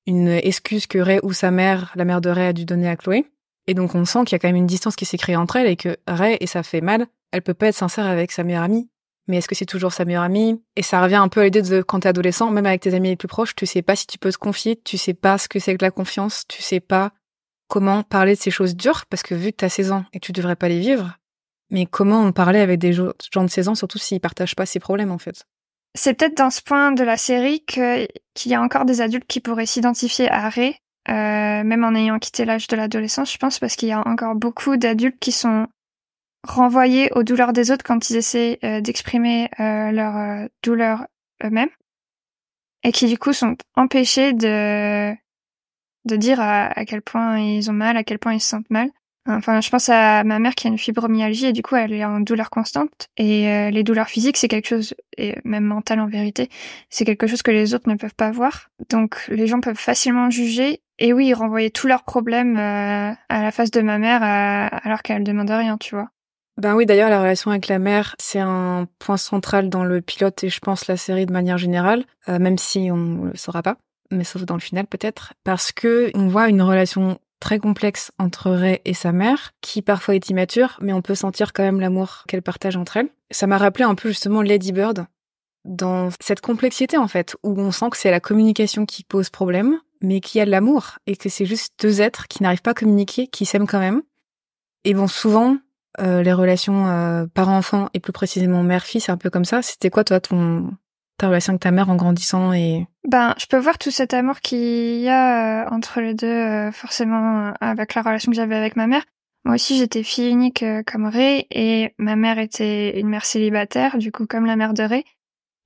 une excuse que Ray ou sa mère, la mère de Ray, a dû donner à Chloé. Et donc on sent qu'il y a quand même une distance qui s'est créée entre elles et que Ray, et ça fait mal, elle peut pas être sincère avec sa meilleure amie. Mais est-ce que c'est toujours sa meilleure amie? Et ça revient un peu à l'idée de quand t'es adolescent, même avec tes amis les plus proches, tu sais pas si tu peux te confier, tu sais pas ce que c'est que la confiance, tu sais pas comment parler de ces choses dures, parce que vu que t'as 16 ans et que tu devrais pas les vivre, mais comment en parler avec des gens de 16 ans, surtout s'ils partagent pas ces problèmes en fait? C'est peut-être dans ce point de la série qu'il y a encore des adultes qui pourraient s'identifier à Ray, euh, même en ayant quitté l'âge de l'adolescence, je pense, parce qu'il y a encore beaucoup d'adultes qui sont renvoyés aux douleurs des autres quand ils essaient euh, d'exprimer euh, leur douleur eux-mêmes, et qui du coup sont empêchés de dire à quel point ils ont mal, à quel point ils se sentent mal. Enfin, je pense à ma mère qui a une fibromyalgie et du coup elle est en douleur constante. Et euh, les douleurs physiques, c'est quelque chose, et même mentales en vérité, c'est quelque chose que les autres ne peuvent pas voir. Donc les gens peuvent facilement juger. Et oui, renvoyer tous leurs problèmes euh, à la face de ma mère euh, alors qu'elle demande rien, tu vois. Ben oui, d'ailleurs, la relation avec la mère, c'est un point central dans le pilote et je pense la série de manière générale, même si on le saura pas, mais sauf dans le final peut-être, parce que on voit une relation très complexe entre Ray et sa mère, qui parfois est immature, mais on peut sentir quand même l'amour qu'elle partage entre elles. Ça m'a rappelé un peu justement Lady Bird, dans cette complexité en fait, où on sent que c'est la communication qui pose problème, mais qu'il y a de l'amour, et que c'est juste deux êtres qui n'arrivent pas à communiquer, qui s'aiment quand même. Et bon, souvent, euh, les relations euh, parents-enfants, et plus précisément mère-fille, c'est un peu comme ça. C'était quoi toi ton ta relation avec ta mère en grandissant et Ben, je peux voir tout cet amour qu'il y a euh, entre les deux, euh, forcément, avec la relation que j'avais avec ma mère. Moi aussi, j'étais fille unique euh, comme Ray, et ma mère était une mère célibataire, du coup, comme la mère de Ray.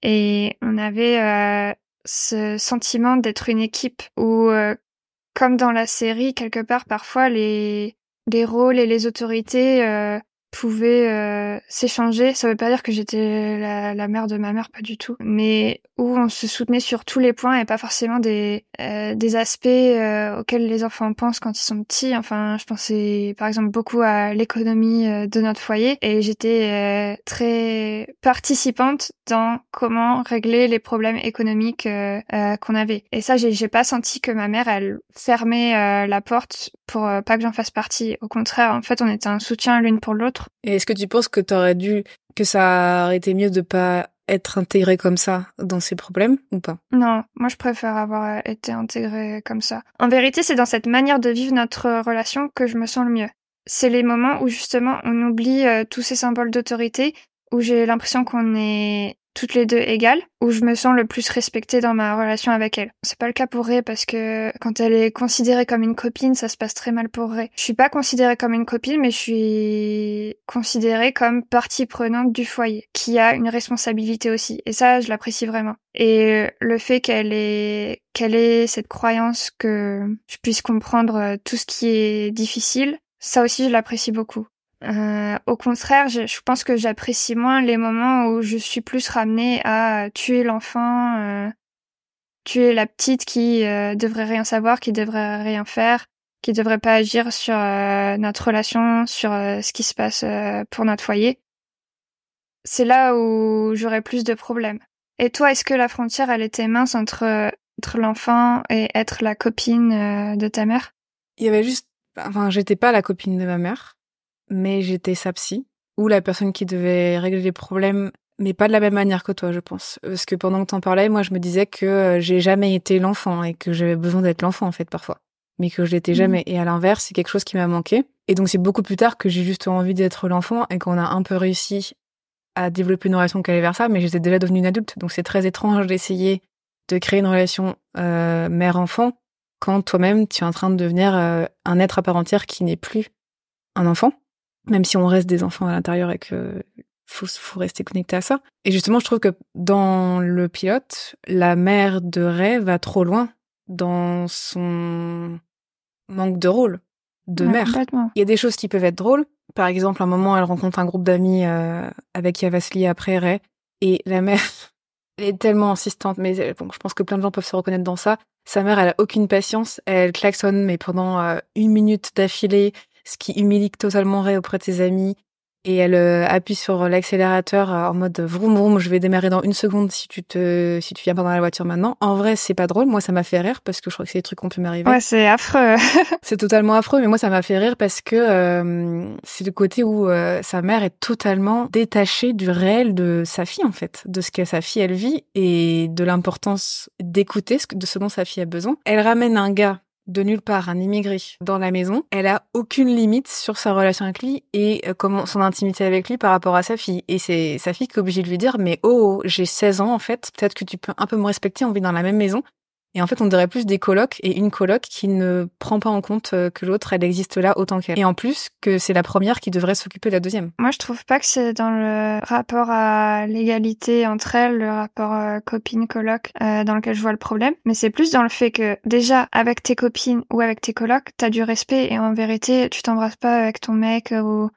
Et on avait euh, ce sentiment d'être une équipe où, euh, comme dans la série, quelque part, parfois, les, les rôles et les autorités pouvaient euh, s'échanger. Ça veut pas dire que j'étais la, la mère de ma mère, pas du tout. Mais où on se soutenait sur tous les points et pas forcément des, euh, des aspects euh, auxquels les enfants pensent quand ils sont petits. Enfin, je pensais par exemple beaucoup à l'économie euh, de notre foyer et j'étais euh, très participante dans comment régler les problèmes économiques euh, qu'on avait. Et ça, j'ai pas senti que ma mère, elle fermait la porte pour pas que j'en fasse partie. Au contraire, en fait, on était un soutien l'une pour l'autre. Et est-ce que tu penses que t'aurais dû que ça aurait été mieux de pas être intégré comme ça dans ces problèmes ou pas? Non, moi je préfère avoir été intégrée comme ça. En vérité, c'est dans cette manière de vivre notre relation que je me sens le mieux. C'est les moments où justement on oublie euh, tous ces symboles d'autorité, où j'ai l'impression qu'on est toutes les deux égales, où je me sens le plus respectée dans ma relation avec elle. C'est pas le cas pour Ray parce que quand elle est considérée comme une copine, ça se passe très mal pour Ray. Je suis pas considérée comme une copine, mais je suis considérée comme partie prenante du foyer, qui a une responsabilité aussi. Et ça, je l'apprécie vraiment. Et le fait qu'elle ait, qu'elle ait cette croyance que je puisse comprendre tout ce qui est difficile, ça aussi, je l'apprécie beaucoup. Euh, au contraire, je, je pense que j'apprécie moins les moments où je suis plus ramenée à tuer l'enfant, euh, tuer la petite qui euh, devrait rien savoir, qui devrait rien faire, qui devrait pas agir sur euh, notre relation, sur euh, ce qui se passe euh, pour notre foyer. C'est là où j'aurais plus de problèmes. Et toi, est-ce que la frontière, elle était mince entre être l'enfant et être la copine de ta mère? Il y avait juste enfin j'étais pas la copine de ma mère, mais j'étais sa psy ou la personne qui devait régler les problèmes mais pas de la même manière que toi, je pense. Parce que pendant que t'en parlais, moi, je me disais que euh, j'ai jamais été l'enfant et que j'avais besoin d'être l'enfant, en fait, parfois. Mais que je l'étais Mhm. jamais. Et à l'inverse, c'est quelque chose qui m'a manqué. Et donc, c'est beaucoup plus tard que j'ai juste envie d'être l'enfant et qu'on a un peu réussi à développer une relation qui allait vers ça, mais j'étais déjà devenue une adulte. Donc, c'est très étrange d'essayer de créer une relation euh, mère-enfant quand toi-même, tu es en train de devenir euh, un être à part entière qui n'est plus un enfant, même si on reste des enfants à l'intérieur et que faut, faut rester connecté à ça. Et justement, je trouve que dans le pilote, la mère de Ray va trop loin dans son manque de rôle de Ouais, mère. Il y a des choses qui peuvent être drôles. Par exemple, un moment, elle rencontre un groupe d'amis euh, avec qui elle va se lier après Ray. Et la mère est tellement insistante. Mais euh, bon, je pense que plein de gens peuvent se reconnaître dans ça. Sa mère, elle a aucune patience. Elle klaxonne, mais pendant euh, une minute d'affilée, ce qui humilie totalement Ray auprès de ses amis. Et elle euh, appuie sur l'accélérateur euh, en mode vroom vroom, je vais démarrer dans une seconde si tu te, si tu viens pas dans la voiture maintenant. En vrai, c'est pas drôle. Moi, ça m'a fait rire parce que je crois que c'est des trucs qui ont pu m'arriver. Ouais, c'est affreux. C'est totalement affreux, mais moi ça m'a fait rire parce que euh, c'est le côté où euh, sa mère est totalement détachée du réel de sa fille en fait, de ce que sa fille elle vit et de l'importance d'écouter ce que- de ce dont sa fille a besoin. Elle ramène un gars de nulle part, un immigré dans la maison. Elle a aucune limite sur sa relation avec lui et euh, comment son intimité avec lui par rapport à sa fille. Et c'est sa fille qui est obligée de lui dire mais oh, j'ai 16 ans en fait, peut-être que tu peux un peu me respecter, on vit dans la même maison. Et en fait, on dirait plus des colocs et une coloc qui ne prend pas en compte euh, que l'autre, elle existe là autant qu'elle. Et en plus, que c'est la première qui devrait s'occuper de la deuxième. Moi, je trouve pas que c'est dans le rapport à l'égalité entre elles, le rapport euh, copine-coloc, euh, dans lequel je vois le problème. Mais c'est plus dans le fait que, déjà, avec tes copines ou avec tes colocs, t'as du respect et en vérité, tu t'embrasses pas avec ton mec ou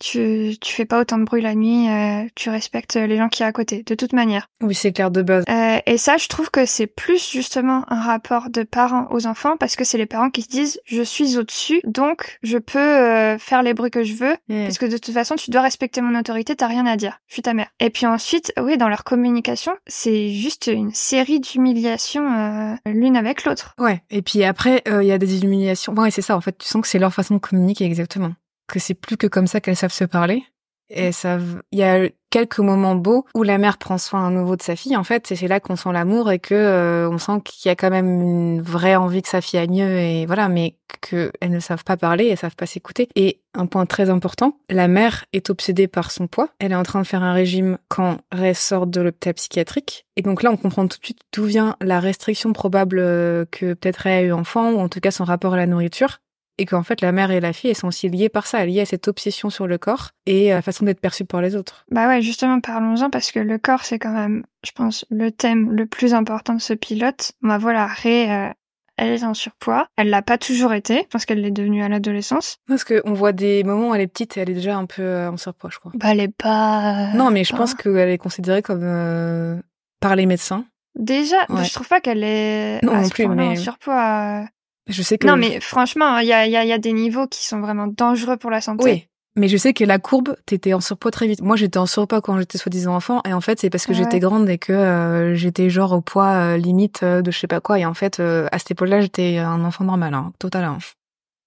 tu, tu fais pas autant de bruit la nuit, euh, tu respectes les gens qui sont à côté, de toute manière. Oui, c'est clair de base. Euh, et ça, je trouve que c'est plus justement un rapport de parents aux enfants parce que c'est les parents qui se disent je suis au-dessus, donc je peux euh, faire les bruits que je veux parce que de toute façon, tu dois respecter mon autorité, t'as rien à dire. Je suis ta mère. Et puis ensuite, oui, dans leur communication, c'est juste une série d'humiliations euh, l'une avec l'autre. Ouais. Et puis après, euh, il y a des humiliations. Ouais, c'est ça. En fait, tu sens que c'est leur façon de communiquer exactement. Que c'est plus que comme ça qu'elles savent se parler. Et ça, il y a quelques moments beaux où la mère prend soin à nouveau de sa fille. En fait, et c'est là qu'on sent l'amour et que euh, on sent qu'il y a quand même une vraie envie que sa fille aille mieux et voilà, mais que elles ne savent pas parler, elles savent pas s'écouter. Et un point très important, la mère est obsédée par son poids. Elle est en train de faire un régime quand Ray sort de l'hôpital psychiatrique. Et donc là, on comprend tout de suite d'où vient la restriction probable euh, que peut-être Ray a eu enfant ou en tout cas son rapport à la nourriture et qu'en fait la mère et la fille elles sont aussi liées par ça, liées à cette obsession sur le corps et à la façon d'être perçue par les autres. Bah ouais, justement, parlons-en parce que le corps, c'est quand même, je pense, le thème le plus important de ce pilote. Bah voilà, Ray, euh, elle est en surpoids. Elle l'a pas toujours été. Je pense qu'elle l'est devenue à l'adolescence. Parce qu'on voit des moments où elle est petite et elle est déjà un peu euh, en surpoids, je crois. Bah elle est pas... euh, non, mais je pas- pense qu'elle est considérée comme euh, par les médecins. Déjà, Ouais. je trouve pas qu'elle est Non, à non ce plus, point-là mais- en surpoids. Je sais que Non, mais franchement, il y a, y, a, y a des niveaux qui sont vraiment dangereux pour la santé. oui. Mais je sais que la courbe, t'étais en surpoids très vite. Moi, j'étais en surpoids quand j'étais soi-disant enfant, et en fait, c'est parce que Ah j'étais grande et que euh, j'étais genre au poids euh, limite euh, de je sais pas quoi. Et en fait, euh, à cette époque-là, j'étais un enfant normal, hein, total. hein.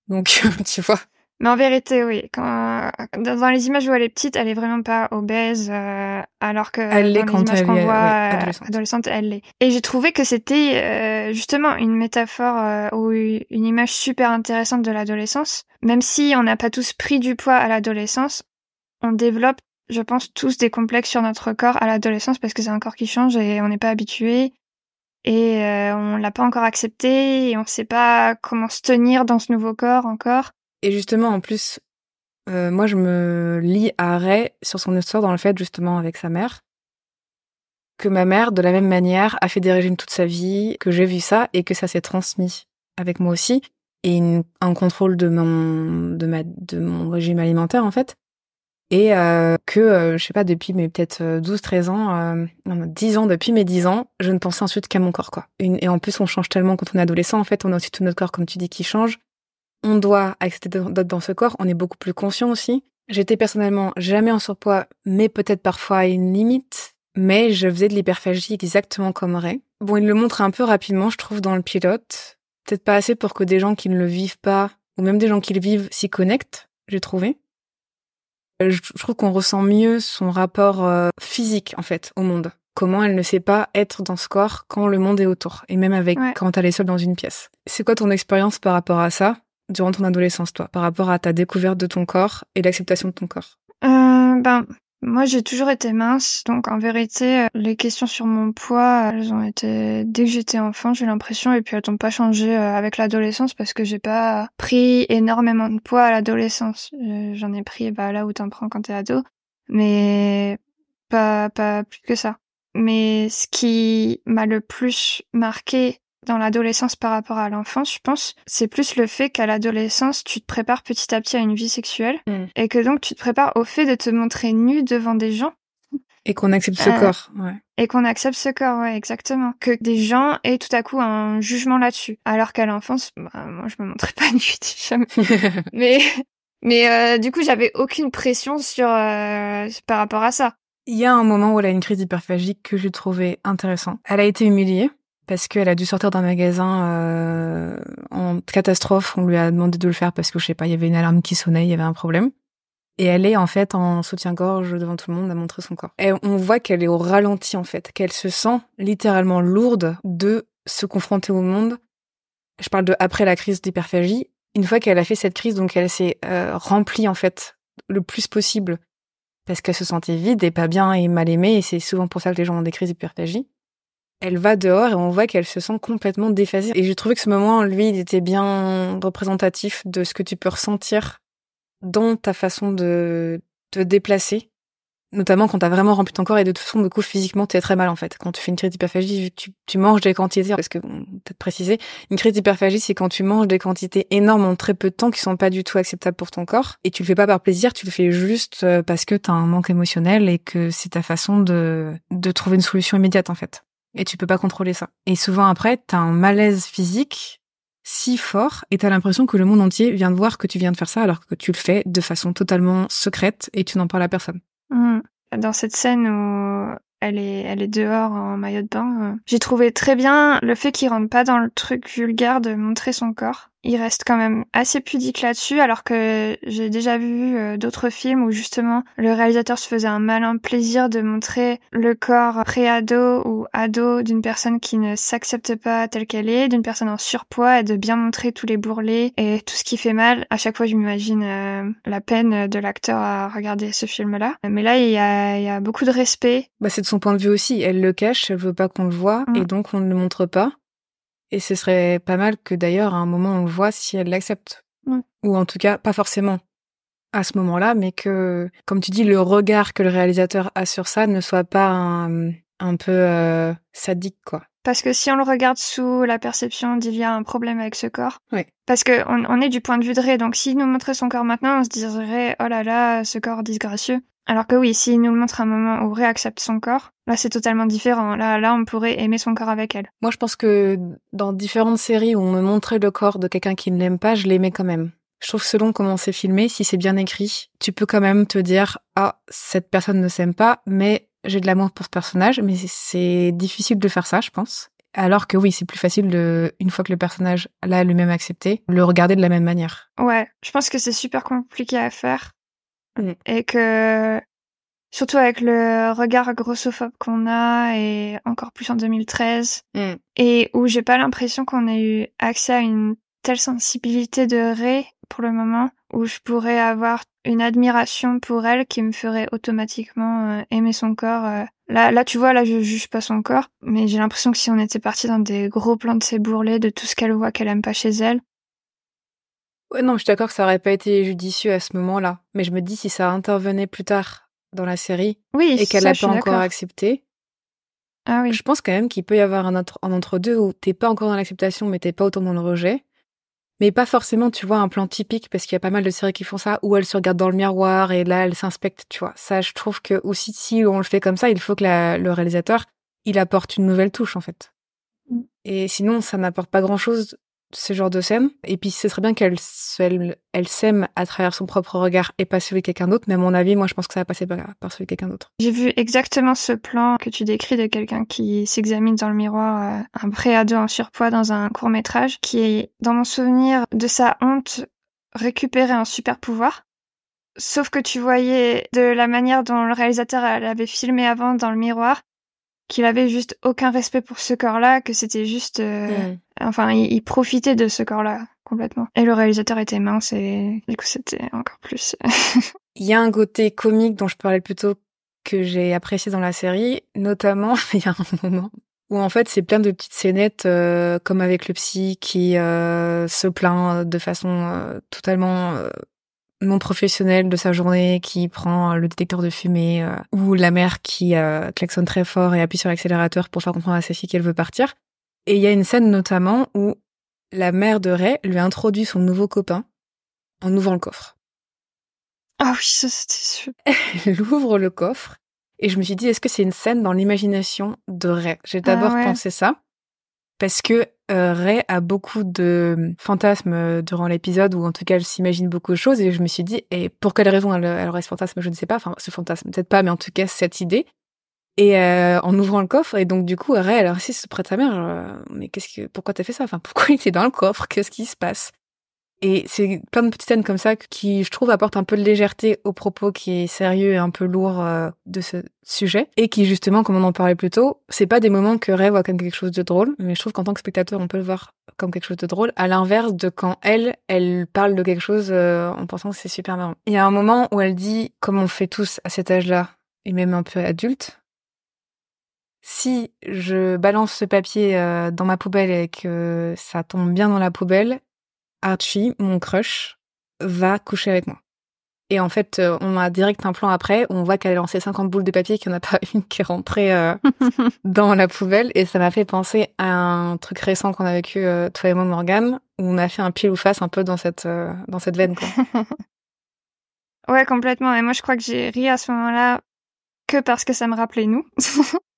Donc, tu vois. Mais en vérité, oui. Quand, dans les images où elle est petite, elle est vraiment pas obèse, euh, alors que Elle dans quand les images qu'on voit ouais, euh, adolescente. adolescente, elle l'est. Et j'ai trouvé que c'était euh, justement une métaphore euh, ou une image super intéressante de l'adolescence. Même si on n'a pas tous pris du poids à l'adolescence, on développe, je pense, tous des complexes sur notre corps à l'adolescence parce que c'est un corps qui change et on n'est pas habitué. Et euh, on l'a pas encore accepté et on sait pas comment se tenir dans ce nouveau corps encore. Et justement, en plus, euh, moi, je me lis à Ray sur son histoire dans le fait, justement, avec sa mère, que ma mère, de la même manière, a fait des régimes toute sa vie, que j'ai vu ça et que ça s'est transmis avec moi aussi, et une- un contrôle de mon, de ma, de mon régime alimentaire, en fait. Et euh, que, euh, je sais pas, depuis mes peut-être euh, 12-13 ans, non, 10 ans, depuis mes 10 ans, je ne pensais ensuite qu'à mon corps, quoi. Et en plus, on change tellement quand on est adolescent, en fait, on a aussi tout notre corps, comme tu dis, qui change on doit accepter d'être dans ce corps, on est beaucoup plus conscient aussi. J'étais personnellement jamais en surpoids, mais peut-être parfois à une limite, mais je faisais de l'hyperphagie exactement comme Ray. Bon, il le montre un peu rapidement, je trouve, dans le pilote. Peut-être pas assez pour que des gens qui ne le vivent pas, ou même des gens qui le vivent, s'y connectent, j'ai trouvé. Euh, Je trouve qu'on ressent mieux son rapport euh, physique, en fait, au monde. Comment elle ne sait pas être dans ce corps quand le monde est autour, et même avec Ouais. quand elle est seule dans une pièce. C'est quoi ton expérience par rapport à ça? Durant ton adolescence, toi, par rapport à ta découverte de ton corps et l'acceptation de ton corps? Euh, ben, moi, j'ai toujours été mince, donc en vérité, euh, les questions sur mon poids, elles ont été dès que j'étais enfant, j'ai l'impression, et puis elles n'ont pas changé euh, avec l'adolescence parce que j'ai pas pris énormément de poids à l'adolescence. J'en ai pris bah, là où t'en prends quand t'es ado, mais pas pas plus que ça. Mais ce qui m'a le plus marqué dans l'adolescence par rapport à l'enfance, je pense, c'est plus le fait qu'à l'adolescence, tu te prépares petit à petit à une vie sexuelle Mm. et que donc tu te prépares au fait de te montrer nu devant des gens Et qu'on accepte ce Euh, corps. Ouais. et qu'on accepte ce corps, ouais, exactement. Que des gens aient tout à coup un jugement là-dessus. Alors qu'à l'enfance, bah, moi, je me montrais pas nue, jamais. Mais, mais euh, du coup, j'avais aucune pression sur euh, par rapport à ça. Il y a un moment où elle a une crise hyperphagique que j'ai trouvé intéressant. Elle a été humiliée parce qu'elle a dû sortir d'un magasin euh, en catastrophe. On lui a demandé de le faire parce que je sais pas, il y avait une alarme qui sonnait, il y avait un problème. Et elle est en fait en soutien-gorge devant tout le monde à montrer son corps. Et on voit qu'elle est au ralenti en fait, qu'elle se sent littéralement lourde de se confronter au monde. Je parle de après la crise d'hyperphagie. Une fois qu'elle a fait cette crise, donc elle s'est euh, remplie en fait le plus possible parce qu'elle se sentait vide et pas bien et mal aimée, et c'est souvent pour ça que les gens ont des crises d'hyperphagie. Elle va dehors et on voit qu'elle se sent complètement déphasée. Et j'ai trouvé que ce moment, lui, il était bien représentatif de ce que tu peux ressentir dans ta façon de te déplacer, notamment quand t'as vraiment rempli ton corps et de toute façon, du coup, physiquement, t'es très mal en fait. Quand tu fais une crise d'hyperphagie, tu, tu manges des quantités, parce que, bon, peut-être préciser, une crise d'hyperphagie, c'est quand tu manges des quantités énormes en très peu de temps qui sont pas du tout acceptables pour ton corps. Et tu le fais pas par plaisir, tu le fais juste euh, parce que t'as un manque émotionnel et que c'est ta façon de, de trouver une solution immédiate en fait. Et tu peux pas contrôler ça. Et souvent après, t'as un malaise physique si fort et t'as l'impression que le monde entier vient de voir que tu viens de faire ça alors que tu le fais de façon totalement secrète et tu n'en parles à personne. Mm. Dans cette scène où elle est, elle est dehors en maillot de bain, euh, j'ai trouvé très bien le fait qu'il rentre pas dans le truc vulgaire de montrer son corps. Il reste quand même assez pudique là-dessus, alors que j'ai déjà vu euh, d'autres films où justement le réalisateur se faisait un malin plaisir de montrer le corps pré-ado ou ado d'une personne qui ne s'accepte pas telle qu'elle est, d'une personne en surpoids, et de bien montrer tous les bourrelets et tout ce qui fait mal. À chaque fois, je m'imagine euh, la peine de l'acteur à regarder ce film-là. Mais là, il y a, il y a beaucoup de respect. Bah, c'est de son point de vue aussi. Elle le cache, elle veut pas qu'on le voit, Mm. et donc on ne le montre pas. Et ce serait pas mal que d'ailleurs, à un moment, on voit si elle l'accepte. Ou en tout cas, pas forcément à ce moment-là, mais que, comme tu dis, le regard que le réalisateur a sur ça ne soit pas un, un peu euh, sadique, quoi. Parce que si on le regarde sous la perception d'il y a un problème avec ce corps, Ouais. parce que on, on est du point de vue de Ray, donc s'il nous montrait son corps maintenant, on se dirait oh là là, ce corps disgracieux. Alors que oui, s'il nous le montre à un moment où Ray accepte son corps, là c'est totalement différent. Là, là, on pourrait aimer son corps avec elle. Moi, je pense que dans différentes séries où on me montrait le corps de quelqu'un qui ne l'aime pas, je l'aimais quand même. Je trouve que selon comment c'est filmé, si c'est bien écrit, tu peux quand même te dire ah cette personne ne s'aime pas, mais j'ai de l'amour pour ce personnage. Mais c'est difficile de faire ça, je pense. Alors que oui, c'est plus facile de une fois que le personnage l'a lui-même accepté, le regarder de la même manière. Ouais, je pense que c'est super compliqué à faire. Mm. Et que, surtout avec le regard grossophobe qu'on a, et encore plus en 2013, et où j'ai pas l'impression qu'on ait eu accès à une telle sensibilité de Ray pour le moment, où je pourrais avoir une admiration pour elle qui me ferait automatiquement euh, aimer son corps. euh. Là, là, tu vois, là, je juge pas son corps, mais j'ai l'impression que si on était parti dans des gros plans de ses bourrelets, de tout ce qu'elle voit qu'elle aime pas chez elle, Ouais, non, je suis d'accord que ça aurait pas été judicieux à ce moment-là. Mais je me dis si ça intervenait plus tard dans la série oui, et qu'elle n'a pas encore accepté, Ah oui. Je pense quand même qu'il peut y avoir un, entre- un entre-deux où t'es pas encore dans l'acceptation, mais t'es pas autant dans le rejet. Mais pas forcément, tu vois, un plan typique, parce qu'il y a pas mal de séries qui font ça, où elle se regarde dans le miroir et là, elle s'inspecte, tu vois. Ça, je trouve que aussi, si on le fait comme ça, il faut que la- le réalisateur, il apporte une nouvelle touche, en fait. Mm. Et sinon, ça n'apporte pas grand-chose, ce genre de scène. Et puis, ce serait bien qu'elle elle, s'aime à travers son propre regard et pas celui de quelqu'un d'autre. Mais à mon avis, moi, je pense que ça va passer par, celui de quelqu'un d'autre. J'ai vu exactement ce plan que tu décris de quelqu'un qui s'examine dans le miroir, euh, un pré-ado en surpoids dans un court métrage, qui est, dans mon souvenir de sa honte, récupérer un super pouvoir. Sauf que tu voyais de la manière dont le réalisateur l'avait filmé avant dans le miroir, qu'il avait juste aucun respect pour ce corps-là, que c'était juste, euh, Mm. enfin, il, il profitait de ce corps-là complètement. Et le réalisateur était mince et du coup c'était encore plus. Il y a un côté comique dont je parlais plus tôt que j'ai apprécié dans la série, notamment il y a un moment où en fait c'est plein de petites scénettes euh, comme avec le psy qui euh, se plaint de façon euh, totalement euh, non professionnelle de sa journée, qui prend euh, le détecteur de fumée, euh, ou la mère qui euh, klaxonne très fort et appuie sur l'accélérateur pour faire comprendre à sa fille qu'elle veut partir. Et il y a une scène notamment où la mère de Ray lui introduit son nouveau copain en ouvrant le coffre. Ah oui, ça c'était sûr. Elle ouvre le coffre et je me suis dit, est-ce que c'est une scène dans l'imagination de Ray? J'ai d'abord Ah ouais. pensé ça parce que euh, Ray a beaucoup de fantasmes euh, durant l'épisode ou en tout cas elle s'imagine beaucoup de choses et je me suis dit, et pour quelle raison elle, aurait ce fantasme, je ne sais pas, enfin ce fantasme peut-être pas, mais en tout cas cette idée. Et euh, en ouvrant le coffre, et donc du coup, Ray, elle insiste auprès de sa mère, euh, mais qu'est-ce que, pourquoi t'as fait ça? Enfin, pourquoi il était dans le coffre? Qu'est-ce qui se passe? Et c'est plein de petites scènes comme ça qui, je trouve, apportent un peu de légèreté au propos qui est sérieux et un peu lourd euh, de ce sujet, et qui justement, comme on en parlait plus tôt, c'est pas des moments que Ray voit comme quelque chose de drôle, mais je trouve qu'en tant que spectateur, on peut le voir comme quelque chose de drôle, à l'inverse de quand elle, elle parle de quelque chose euh, en pensant que c'est super marrant. Il y a un moment où elle dit, comme on fait tous à cet âge-là, et même un peu adulte, si je balance ce papier euh, dans ma poubelle et que ça tombe bien dans la poubelle, Archie, mon crush, va coucher avec moi. Et en fait, euh, on a direct un plan après où on voit qu'elle a lancé 50 boules de papier et qu'il n'y en a pas une qui est rentrée euh, dans la poubelle. Et ça m'a fait penser à un truc récent qu'on a vécu, euh, toi et moi, Morgane, où on a fait un pile ou face un peu dans cette, euh, dans cette veine. Quoi. Ouais, complètement. Et moi, je crois que j'ai ri à ce moment-là que parce que ça me rappelait nous.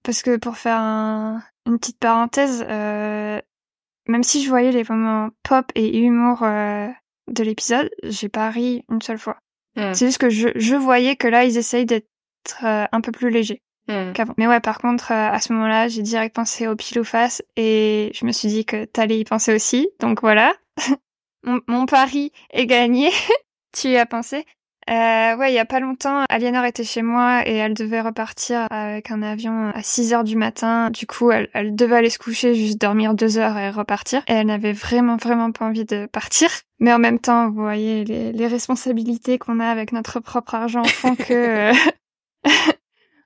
parce que pour faire un- une petite parenthèse, même si je voyais les moments pop et humour euh, de l'épisode, j'ai pas ri une seule fois. Mm. C'est juste que je, je voyais que là, ils essayent d'être euh, un peu plus légers Mm. qu'avant. Mais ouais, par contre, euh, à ce moment-là, j'ai direct pensé au pile ou face et je me suis dit que t'allais y penser aussi. Donc voilà, mon, mon pari est gagné. tu y as pensé? Euh, ouais, il y a pas longtemps, Aliénor était chez moi et elle devait repartir avec un avion à 6 heures du matin. Du coup, elle, elle devait aller se coucher, juste dormir deux heures et repartir. Et elle n'avait vraiment, vraiment pas envie de partir. Mais en même temps, vous voyez, les, les responsabilités qu'on a avec notre propre argent font que euh,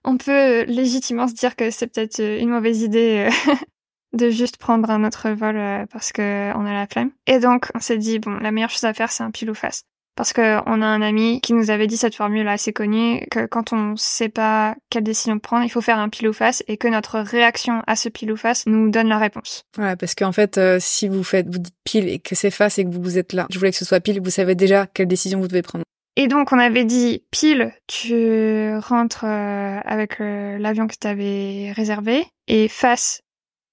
on peut légitimement se dire que c'est peut-être une mauvaise idée euh, de juste prendre un autre vol euh, parce que on a la flemme. Et donc, on s'est dit, bon, la meilleure chose à faire, c'est un pile ou face. Parce que on a un ami qui nous avait dit cette formule assez connue, que quand on sait pas quelle décision prendre, il faut faire un pile ou face et que notre réaction à ce pile ou face nous donne la réponse. Voilà, parce qu'en fait, euh, si vous faites, vous dites pile et que c'est face et que vous, vous êtes là, je voulais que ce soit pile, vous savez déjà quelle décision vous devez prendre. Et donc on avait dit pile, tu rentres euh, avec euh, l'avion que tu avais réservé et face,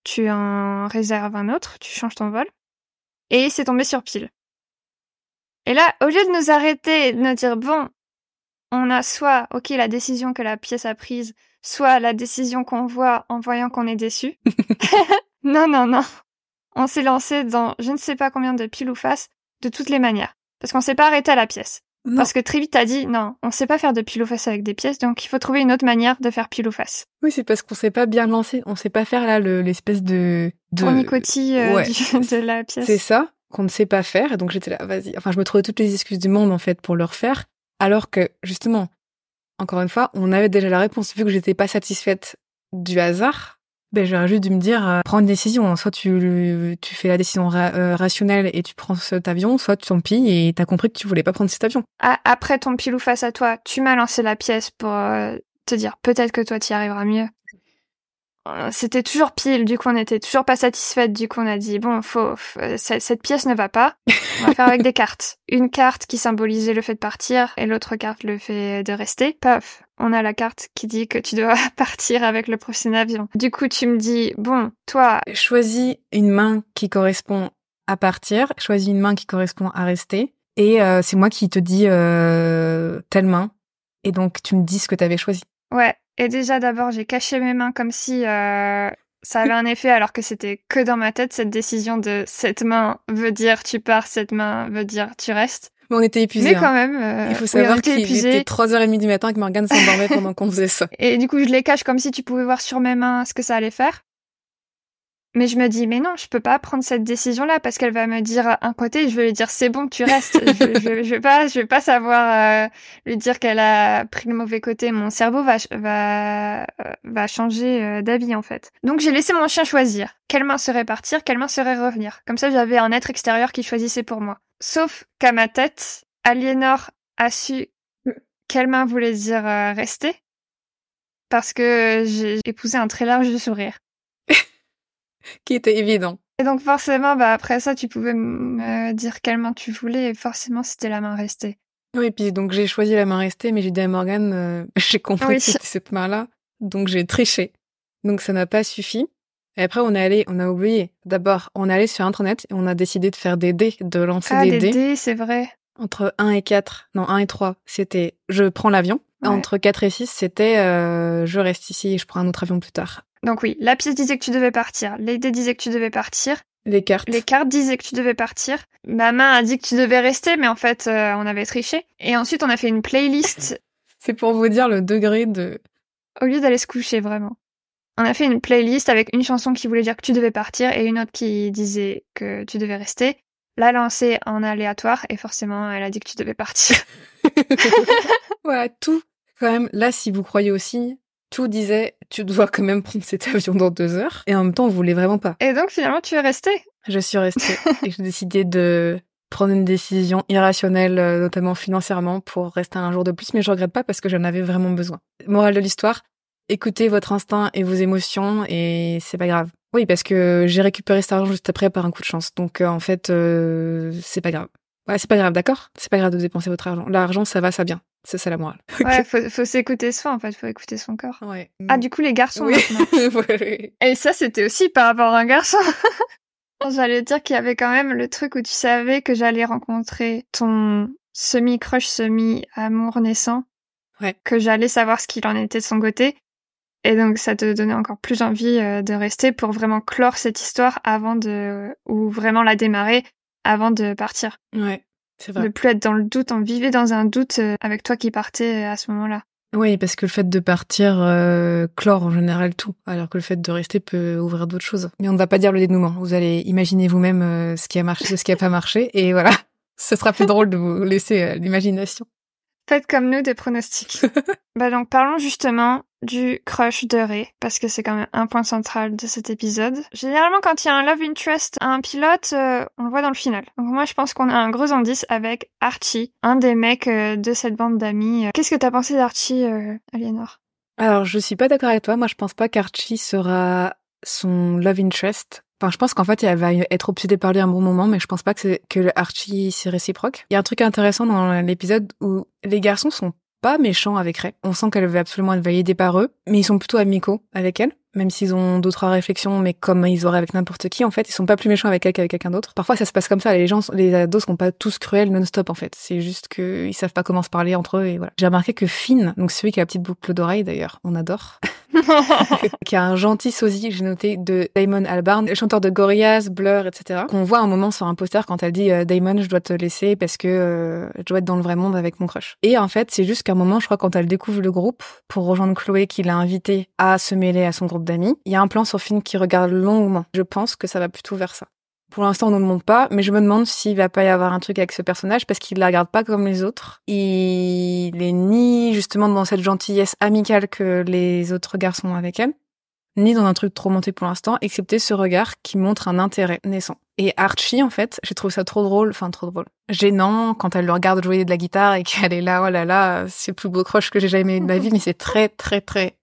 tu en réserves un autre, tu changes ton vol. Et c'est tombé sur pile. Et là, au lieu de nous arrêter et de nous dire bon, on a soit ok la décision que la pièce a prise, soit la décision qu'on voit en voyant qu'on est déçu. non non non, on s'est lancé dans je ne sais pas combien de pile ou face de toutes les manières parce qu'on s'est pas arrêté à la pièce. Non. Parce que très vite, t'as dit, non, on sait pas faire de pile ou face avec des pièces, donc il faut trouver une autre manière de faire pile ou face. Oui, c'est parce qu'on sait pas bien lancer, on sait pas faire là le- l'espèce de, de... Tournicotis euh, Ouais. du- de la pièce. C'est ça qu'on ne sait pas faire, et donc j'étais là, vas-y. Enfin, je me trouvais toutes les excuses du monde en fait pour le refaire, alors que justement, encore une fois, on avait déjà la réponse vu que j'étais pas satisfaite du hasard. Ben, j'aurais juste dû me dire, euh, prends une décision. Soit tu, tu fais la décision euh, rationnelle et tu prends cet avion, soit tant pis et t'as compris que tu voulais pas prendre cet avion. Après ton pile ou face à toi, tu m'as lancé la pièce pour euh, te dire peut-être que toi t'y arriveras mieux. Euh, C'était toujours pile, du coup on était toujours pas satisfaite, du coup on a dit bon, faut, euh, cette, cette pièce ne va pas, on va faire avec des cartes. Une carte qui symbolisait le fait de partir et l'autre carte le fait de rester. Paf, on a la carte qui dit que tu dois partir avec le prochain avion. Du coup tu me dis bon, toi, Choisis une main qui correspond à partir, choisis une main qui correspond à rester, et euh, c'est moi qui te dis euh, telle main, et donc tu me dis ce que t'avais choisi. Ouais, et déjà d'abord j'ai caché mes mains comme si euh, ça avait un effet alors que c'était que dans ma tête cette décision de cette main veut dire tu pars, cette main veut dire tu restes. Mais on était épuisés. Mais hein. quand même, euh, Il faut savoir qu'il était 3h30 du matin et que Morgane s'endormait pendant qu'on faisait ça. Et du coup je les cache comme si tu pouvais voir sur mes mains ce que ça allait faire. Mais je me dis mais non, je peux pas prendre cette décision là parce qu'elle va me dire un côté, je vais lui dire c'est bon, tu restes. je, je, vais pas, je vais pas savoir euh, lui dire qu'elle a pris le mauvais côté. Mon cerveau va va euh, va changer euh, d'avis en fait. Donc j'ai laissé mon chien choisir quelle main serait partir, quelle main serait revenir. Comme ça j'avais un être extérieur qui choisissait pour moi. Sauf qu'à ma tête, Aliénor a su quelle main voulait dire euh, rester parce que j'ai épousé un très large sourire. Qui était évident. Et donc forcément, bah après ça, tu pouvais me dire quelle main tu voulais et forcément c'était la main restée. Oui, puis donc j'ai choisi la main restée, mais j'ai dit à Morgane, euh, j'ai compris que c'était cette main-là, donc j'ai triché. Donc ça n'a pas suffi. Et après, on est allé, on a oublié. D'abord, on est allé sur Internet et on a décidé de faire des dés, de lancer ah, des, des dés. c'est vrai. Entre 1 et 4, non, 1 et 3, c'était je prends l'avion. Entre 4 et 6, c'était euh, je reste ici et je prends un autre avion plus tard. Donc oui, la pièce disait que tu devais partir, les dés disaient que tu devais partir. Les cartes. Les cartes disaient que tu devais partir. Ma main a dit que tu devais rester, mais en fait, euh, on avait triché. Et ensuite, on a fait une playlist. C'est pour vous dire le degré de... Au lieu d'aller se coucher, vraiment. On a fait une playlist avec une chanson qui voulait dire que tu devais partir et une autre qui disait que tu devais rester. La lancer en aléatoire et forcément, elle a dit que tu devais partir. voilà, tout. Quand même, là, si vous croyez aussi, tout disait tu dois quand même prendre cet avion dans deux heures. Et en même temps, on voulait vraiment pas. Et donc finalement, tu es resté? Je suis restée et j'ai décidé de prendre une décision irrationnelle, euh, notamment financièrement, pour rester un jour de plus. Mais je regrette pas parce que j'en avais vraiment besoin. Morale de l'histoire écoutez votre instinct et vos émotions et c'est pas grave. Oui, parce que j'ai récupéré cet argent juste après par un coup de chance. Donc euh, en fait, euh, c'est pas grave. Ouais, c'est pas grave, d'accord C'est pas grave de dépenser votre argent. L'argent, ça va, ça vient. C'est ça la morale. Ouais, faut, faut s'écouter soi, en fait. Faut écouter son corps. Ouais. Ah, du coup, les garçons oui. Et ça, c'était aussi par rapport à un garçon. J'allais dire qu'il y avait quand même le truc où tu savais que j'allais rencontrer ton semi-crush, semi-amour naissant. Ouais. Que j'allais savoir ce qu'il en était de son côté. Et donc, ça te donnait encore plus envie euh, de rester pour vraiment clore cette histoire avant de, ou vraiment la démarrer avant de partir. Ouais, c'est vrai. De plus être dans le doute, on vivait dans un doute euh, avec toi qui partais à ce moment-là. Oui, parce que le fait de partir euh, clore en général tout, alors que le fait de rester peut ouvrir d'autres choses. Mais on ne va pas dire le dénouement. Vous allez imaginer vous-même euh, ce qui a marché, ce qui a pas marché, et voilà. Ce sera plus drôle de vous laisser euh, l'imagination. Faites comme nous des pronostics. bah donc parlons justement du crush de Ray, parce que c'est quand même un point central de cet épisode. Généralement, quand il y a un love interest à un pilote, euh, on le voit dans le final. Donc moi, je pense qu'on a un gros indice avec Archie, un des mecs euh, de cette bande d'amis. Qu'est-ce que t'as pensé d'Archie, euh, Aliénor Alors, je suis pas d'accord avec toi. Moi, je pense pas qu'Archie sera son love interest. Enfin, je pense qu'en fait, elle va être obsédée par lui un bon moment, mais je pense pas que, que Archie c'est réciproque. Il y a un truc intéressant dans l'épisode où les garçons sont pas méchants avec Ray. On sent qu'elle veut absolument être validée par eux, mais ils sont plutôt amicaux avec elle, même s'ils ont d'autres réflexions, mais comme ils auraient avec n'importe qui, en fait, ils sont pas plus méchants avec elle qu'avec quelqu'un d'autre. Parfois, ça se passe comme ça. Les gens, les ados sont pas tous cruels non-stop, en fait. C'est juste qu'ils savent pas comment se parler entre eux et voilà. J'ai remarqué que Finn, donc celui qui a la petite boucle d'oreille d'ailleurs, on adore. qui a un gentil sosie, j'ai noté, de Damon Albarn, chanteur de Gorillaz, Blur, etc. Qu'on voit un moment sur un poster quand elle dit euh, Damon, je dois te laisser parce que euh, je dois être dans le vrai monde avec mon crush. Et en fait, c'est juste qu'à un moment, je crois, quand elle découvre le groupe, pour rejoindre Chloé qui l'a invité à se mêler à son groupe d'amis, il y a un plan sur Finn qui regarde longuement. Je pense que ça va plutôt vers ça. Pour l'instant, on ne le montre pas, mais je me demande s'il va pas y avoir un truc avec ce personnage parce qu'il la regarde pas comme les autres. Il est ni justement dans cette gentillesse amicale que les autres garçons avec elle, ni dans un truc trop monté pour l'instant, excepté ce regard qui montre un intérêt naissant. Et Archie, en fait, j'ai trouvé ça trop drôle, enfin trop drôle, gênant quand elle le regarde jouer de la guitare et qu'elle est là, oh là là, c'est le plus beau crush que j'ai jamais eu de ma vie, mais c'est très très très.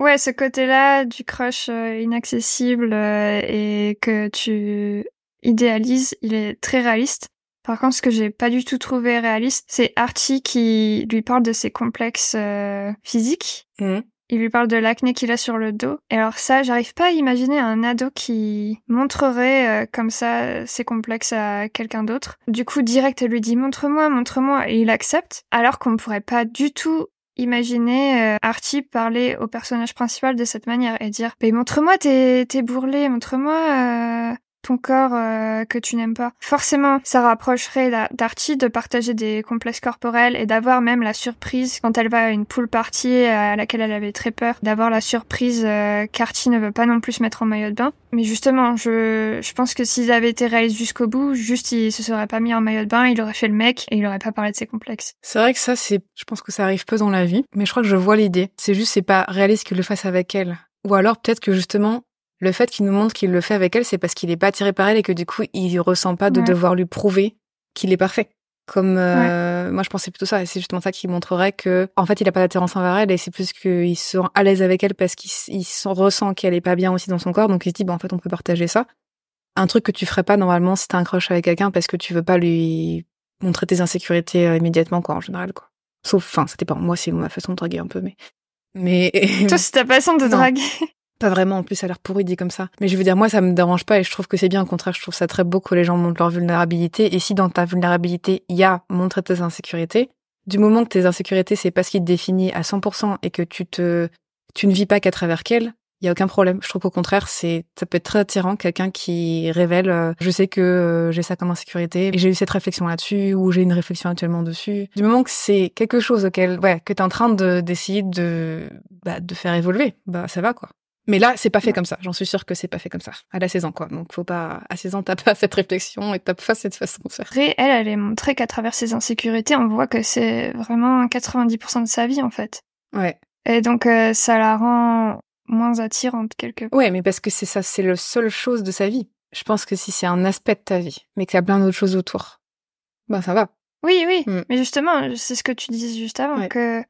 Ouais, ce côté-là du crush euh, inaccessible euh, et que tu idéalise, il est très réaliste. Par contre, ce que j'ai pas du tout trouvé réaliste, c'est Archie qui lui parle de ses complexes euh, physiques. Mmh. Il lui parle de l'acné qu'il a sur le dos. Et alors ça, j'arrive pas à imaginer un ado qui montrerait euh, comme ça ses complexes à quelqu'un d'autre. Du coup, direct, elle lui dit montre-moi, montre-moi, et il accepte. Alors qu'on pourrait pas du tout imaginer euh, Archie parler au personnage principal de cette manière et dire "Mais montre-moi tes, tes bourrelets, montre-moi euh, ton corps euh, que tu n'aimes pas. Forcément, ça rapprocherait d'Archie de partager des complexes corporels et d'avoir même la surprise quand elle va à une pool party à laquelle elle avait très peur, d'avoir la surprise euh, ne veut pas non plus se mettre en maillot de bain. Mais justement, je, je pense que s'ils avaient été réalistes jusqu'au bout, juste il se serait pas mis en maillot de bain, il aurait fait le mec et il aurait pas parlé de ses complexes. C'est vrai que ça, c'est, je pense que ça arrive peu dans la vie, mais je crois que je vois l'idée. C'est juste, c'est pas réaliste qu'il le fasse avec elle. Ou alors peut-être que justement, le fait qu'il nous montre qu'il le fait avec elle, c'est parce qu'il est pas attiré par elle et que du coup, il ressent pas de Ouais. devoir lui prouver qu'il est parfait. Comme euh, moi je pensais plutôt ça et c'est justement ça qui montrerait que en fait il a pas d'attirance envers elle et c'est plus qu'il se sent à l'aise avec elle parce qu'il il ressent qu'elle est pas bien aussi dans son corps. Donc il se dit bah en fait on peut partager ça. Un truc que tu ferais pas normalement si t'as un crush avec quelqu'un parce que tu veux pas lui montrer tes insécurités euh, immédiatement quoi en général quoi. Sauf enfin c'était pas moi c'est ma façon de draguer un peu mais mais toi c'est ta façon de draguer pas vraiment, en plus, ça a l'air pourri dit comme ça. Mais je veux dire, moi, ça me dérange pas et je trouve que c'est bien. Au contraire, je trouve ça très beau que les gens montrent leur vulnérabilité. Et si dans ta vulnérabilité, il y a montrer tes insécurités, du moment que tes insécurités, c'est pas ce qui te définit à 100% et que tu te, tu ne vis pas qu'à travers qu'elles, il y a aucun problème. Je trouve qu'au contraire, c'est, ça peut être très attirant, quelqu'un qui révèle, euh, je sais que euh, j'ai ça comme insécurité, et j'ai eu cette réflexion là-dessus, ou j'ai une réflexion actuellement dessus. Du moment que c'est quelque chose auquel, ouais, que t'es en train de, d'essayer de, bah, de faire évoluer, bah, ça va, quoi. Mais là, c'est pas fait comme ça. J'en suis sûre que c'est pas fait comme ça. À la 16 ans, quoi. Donc, faut pas, à 16 ans, t'as pas cette réflexion et t'as pas cette façon de faire. Après, elle, elle est montrée qu'à travers ses insécurités, on voit que c'est vraiment 90% de sa vie, en fait. Ouais. Et donc, euh, ça la rend moins attirante, quelque part. Ouais, mais parce que c'est ça, c'est la seule chose de sa vie. Je pense que si c'est un aspect de ta vie, mais qu'il y a plein d'autres choses autour, ben, ça va. Oui, oui. Mm. Mais justement, c'est ce que tu disais juste avant, que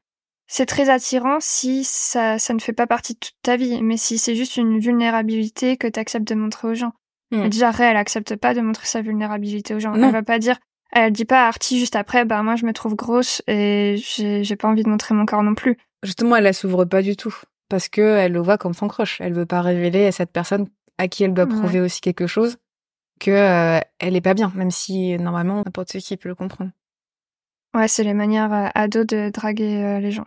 c'est très attirant si ça, ça ne fait pas partie de toute ta vie, mais si c'est juste une vulnérabilité que tu acceptes de montrer aux gens. Hmm. Déjà, Ray, elle accepte pas de montrer sa vulnérabilité aux gens. Elle va pas dire, elle dit pas à Artie juste après, bah moi je me trouve grosse et j'ai pas envie de montrer mon corps non plus. Justement, elle la s'ouvre pas du tout parce que elle le voit comme son crush. Elle veut pas révéler à cette personne à qui elle doit prouver aussi quelque chose que euh, elle est pas bien, même si normalement n'importe qui peut le comprendre. Ouais, c'est les manières euh, ados de draguer euh, les gens.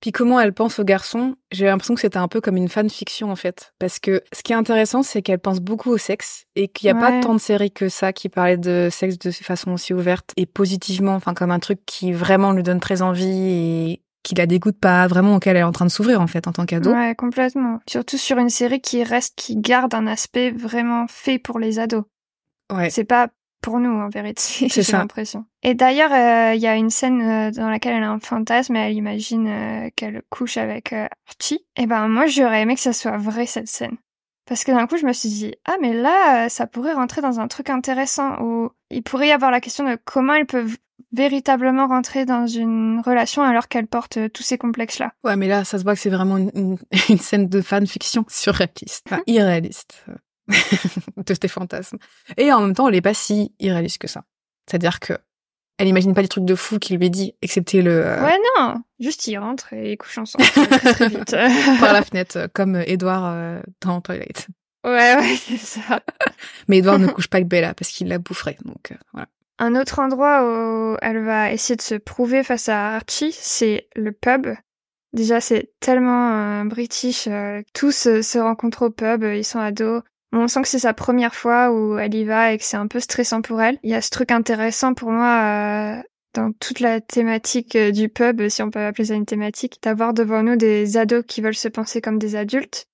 Puis comment elle pense aux garçons, j'ai l'impression que c'était un peu comme une fanfiction en fait. Parce que ce qui est intéressant, c'est qu'elle pense beaucoup au sexe et qu'il n'y a pas tant de séries que ça qui parlaient de sexe de façon aussi ouverte et positivement, enfin comme un truc qui vraiment lui donne très envie et qui la dégoûte pas vraiment auquel elle est en train de s'ouvrir en fait en tant qu'ado. Ouais, complètement. Surtout sur une série qui reste, qui garde un aspect vraiment fait pour les ados. Ouais. C'est pas pour nous en vérité. C'est ça. l'impression. Et d'ailleurs, euh, il y a une scène euh, dans laquelle elle a un fantasme et elle imagine euh, qu'elle couche avec Archie. Et ben moi, j'aurais aimé que ça soit vrai cette scène. Parce que d'un coup, je me suis dit, ah mais là, ça pourrait rentrer dans un truc intéressant où il pourrait y avoir la question de comment elle peut véritablement rentrer dans une relation alors qu'elle porte tous ces complexes-là. Ouais, mais là, ça se voit que c'est vraiment une, scène de fanfiction surréaliste, enfin, irréaliste. de tes fantasmes. Et en même temps, elle est pas si irréaliste que ça. C'est-à-dire que elle imagine pas des trucs de fou qu'il lui dit, excepté le. Euh, ouais, non, juste il rentre et ils couchent ensemble très, vite. Par la fenêtre, comme Edouard euh, dans Twilight. Ouais, ouais, c'est ça. Mais Edouard ne couche pas avec Bella parce qu'il la boufferait, donc euh, voilà. Un autre endroit où elle va essayer de se prouver face à Archie, c'est le pub. Déjà, c'est tellement british. tous se rencontrent au pub, ils sont ados. On sent que c'est sa première fois où elle y va et que c'est un peu stressant pour elle. Il y a ce truc intéressant pour moi euh, dans toute la thématique euh, du pub, si on peut appeler ça une thématique, d'avoir devant nous des ados qui veulent se penser comme des adultes.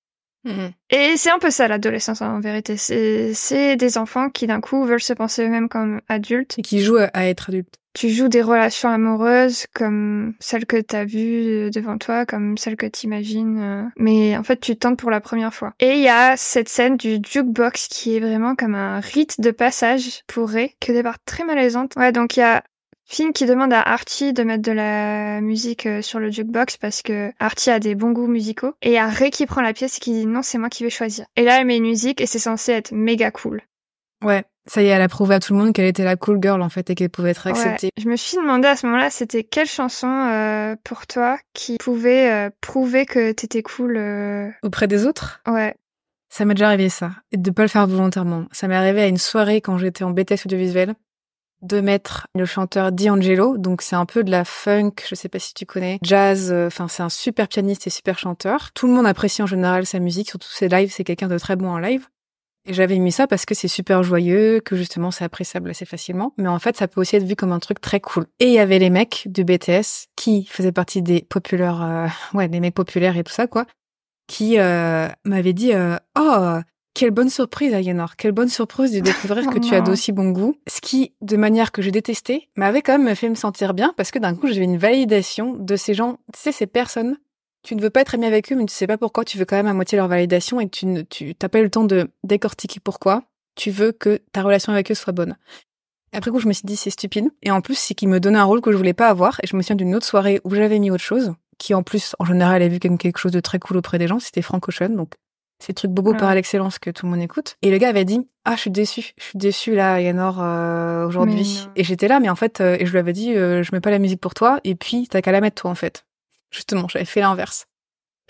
Mm-hmm. Et c'est un peu ça l'adolescence en vérité. C'est des enfants qui d'un coup veulent se penser eux-mêmes comme adultes. Et qui jouent à être adultes tu joues des relations amoureuses comme celles que t'as vues euh, devant toi, comme celles que t'imagines, euh. mais en fait tu tentes pour la première fois. Et il y a cette scène du jukebox qui est vraiment comme un rite de passage pour Ray, que départ très malaisante. Ouais, donc il y a Finn qui demande à Archie de mettre de la musique euh, sur le jukebox parce que Archie a des bons goûts musicaux. Et il y a Ray qui prend la pièce et qui dit non, c'est moi qui vais choisir. Et là, elle met une musique et c'est censé être méga cool. Ouais, ça y est, elle a prouvé à tout le monde qu'elle était la cool girl en fait et qu'elle pouvait être acceptée. Je me suis demandé à ce moment-là, c'était quelle chanson euh, pour toi qui pouvait euh, prouver que t'étais cool euh... auprès des autres? Ouais. Ça m'est déjà arrivé ça, et de pas le faire volontairement. Ça m'est arrivé à une soirée quand j'étais en BTS audiovisuel de mettre le chanteur D'Angelo, donc c'est un peu de la funk, je sais pas si tu connais, jazz, euh, enfin c'est un super pianiste et super chanteur. Tout le monde apprécie en général sa musique, surtout ses lives, c'est quelqu'un de très bon en live. Et j'avais mis ça parce que c'est super joyeux, que justement c'est appréciable assez facilement. Mais en fait, ça peut aussi être vu comme un truc très cool. Et il y avait les mecs de BTS qui faisaient partie des populaires, euh, ouais, des mecs populaires et tout ça, quoi, qui euh, m'avaient dit euh, Oh, quelle bonne surprise, Ayenor, quelle bonne surprise de découvrir que tu as d'aussi bon goût. Ce qui, de manière que j'ai détesté, m'avait quand même fait me sentir bien parce que d'un coup, j'avais une validation de ces gens, tu sais, ces personnes tu ne veux pas être ami avec eux, mais tu sais pas pourquoi, tu veux quand même à moitié leur validation et tu tu t'as pas eu le temps de décortiquer pourquoi. Tu veux que ta relation avec eux soit bonne. Après coup, je me suis dit c'est stupide. Et en plus, c'est qu'il me donnait un rôle que je voulais pas avoir. Et je me souviens d'une autre soirée où j'avais mis autre chose, qui en plus, en général, avait vu comme quelque chose de très cool auprès des gens. C'était Frank Ocean, donc c'est le truc bobo par l'excellence que tout le monde écoute. Et le gars avait dit ah je suis déçu, je suis déçu là, Yanor euh, aujourd'hui. Et j'étais là, mais en fait, euh, et je lui avais dit euh, je mets pas la musique pour toi. Et puis t'as qu'à la mettre toi en fait. Justement, j'avais fait l'inverse.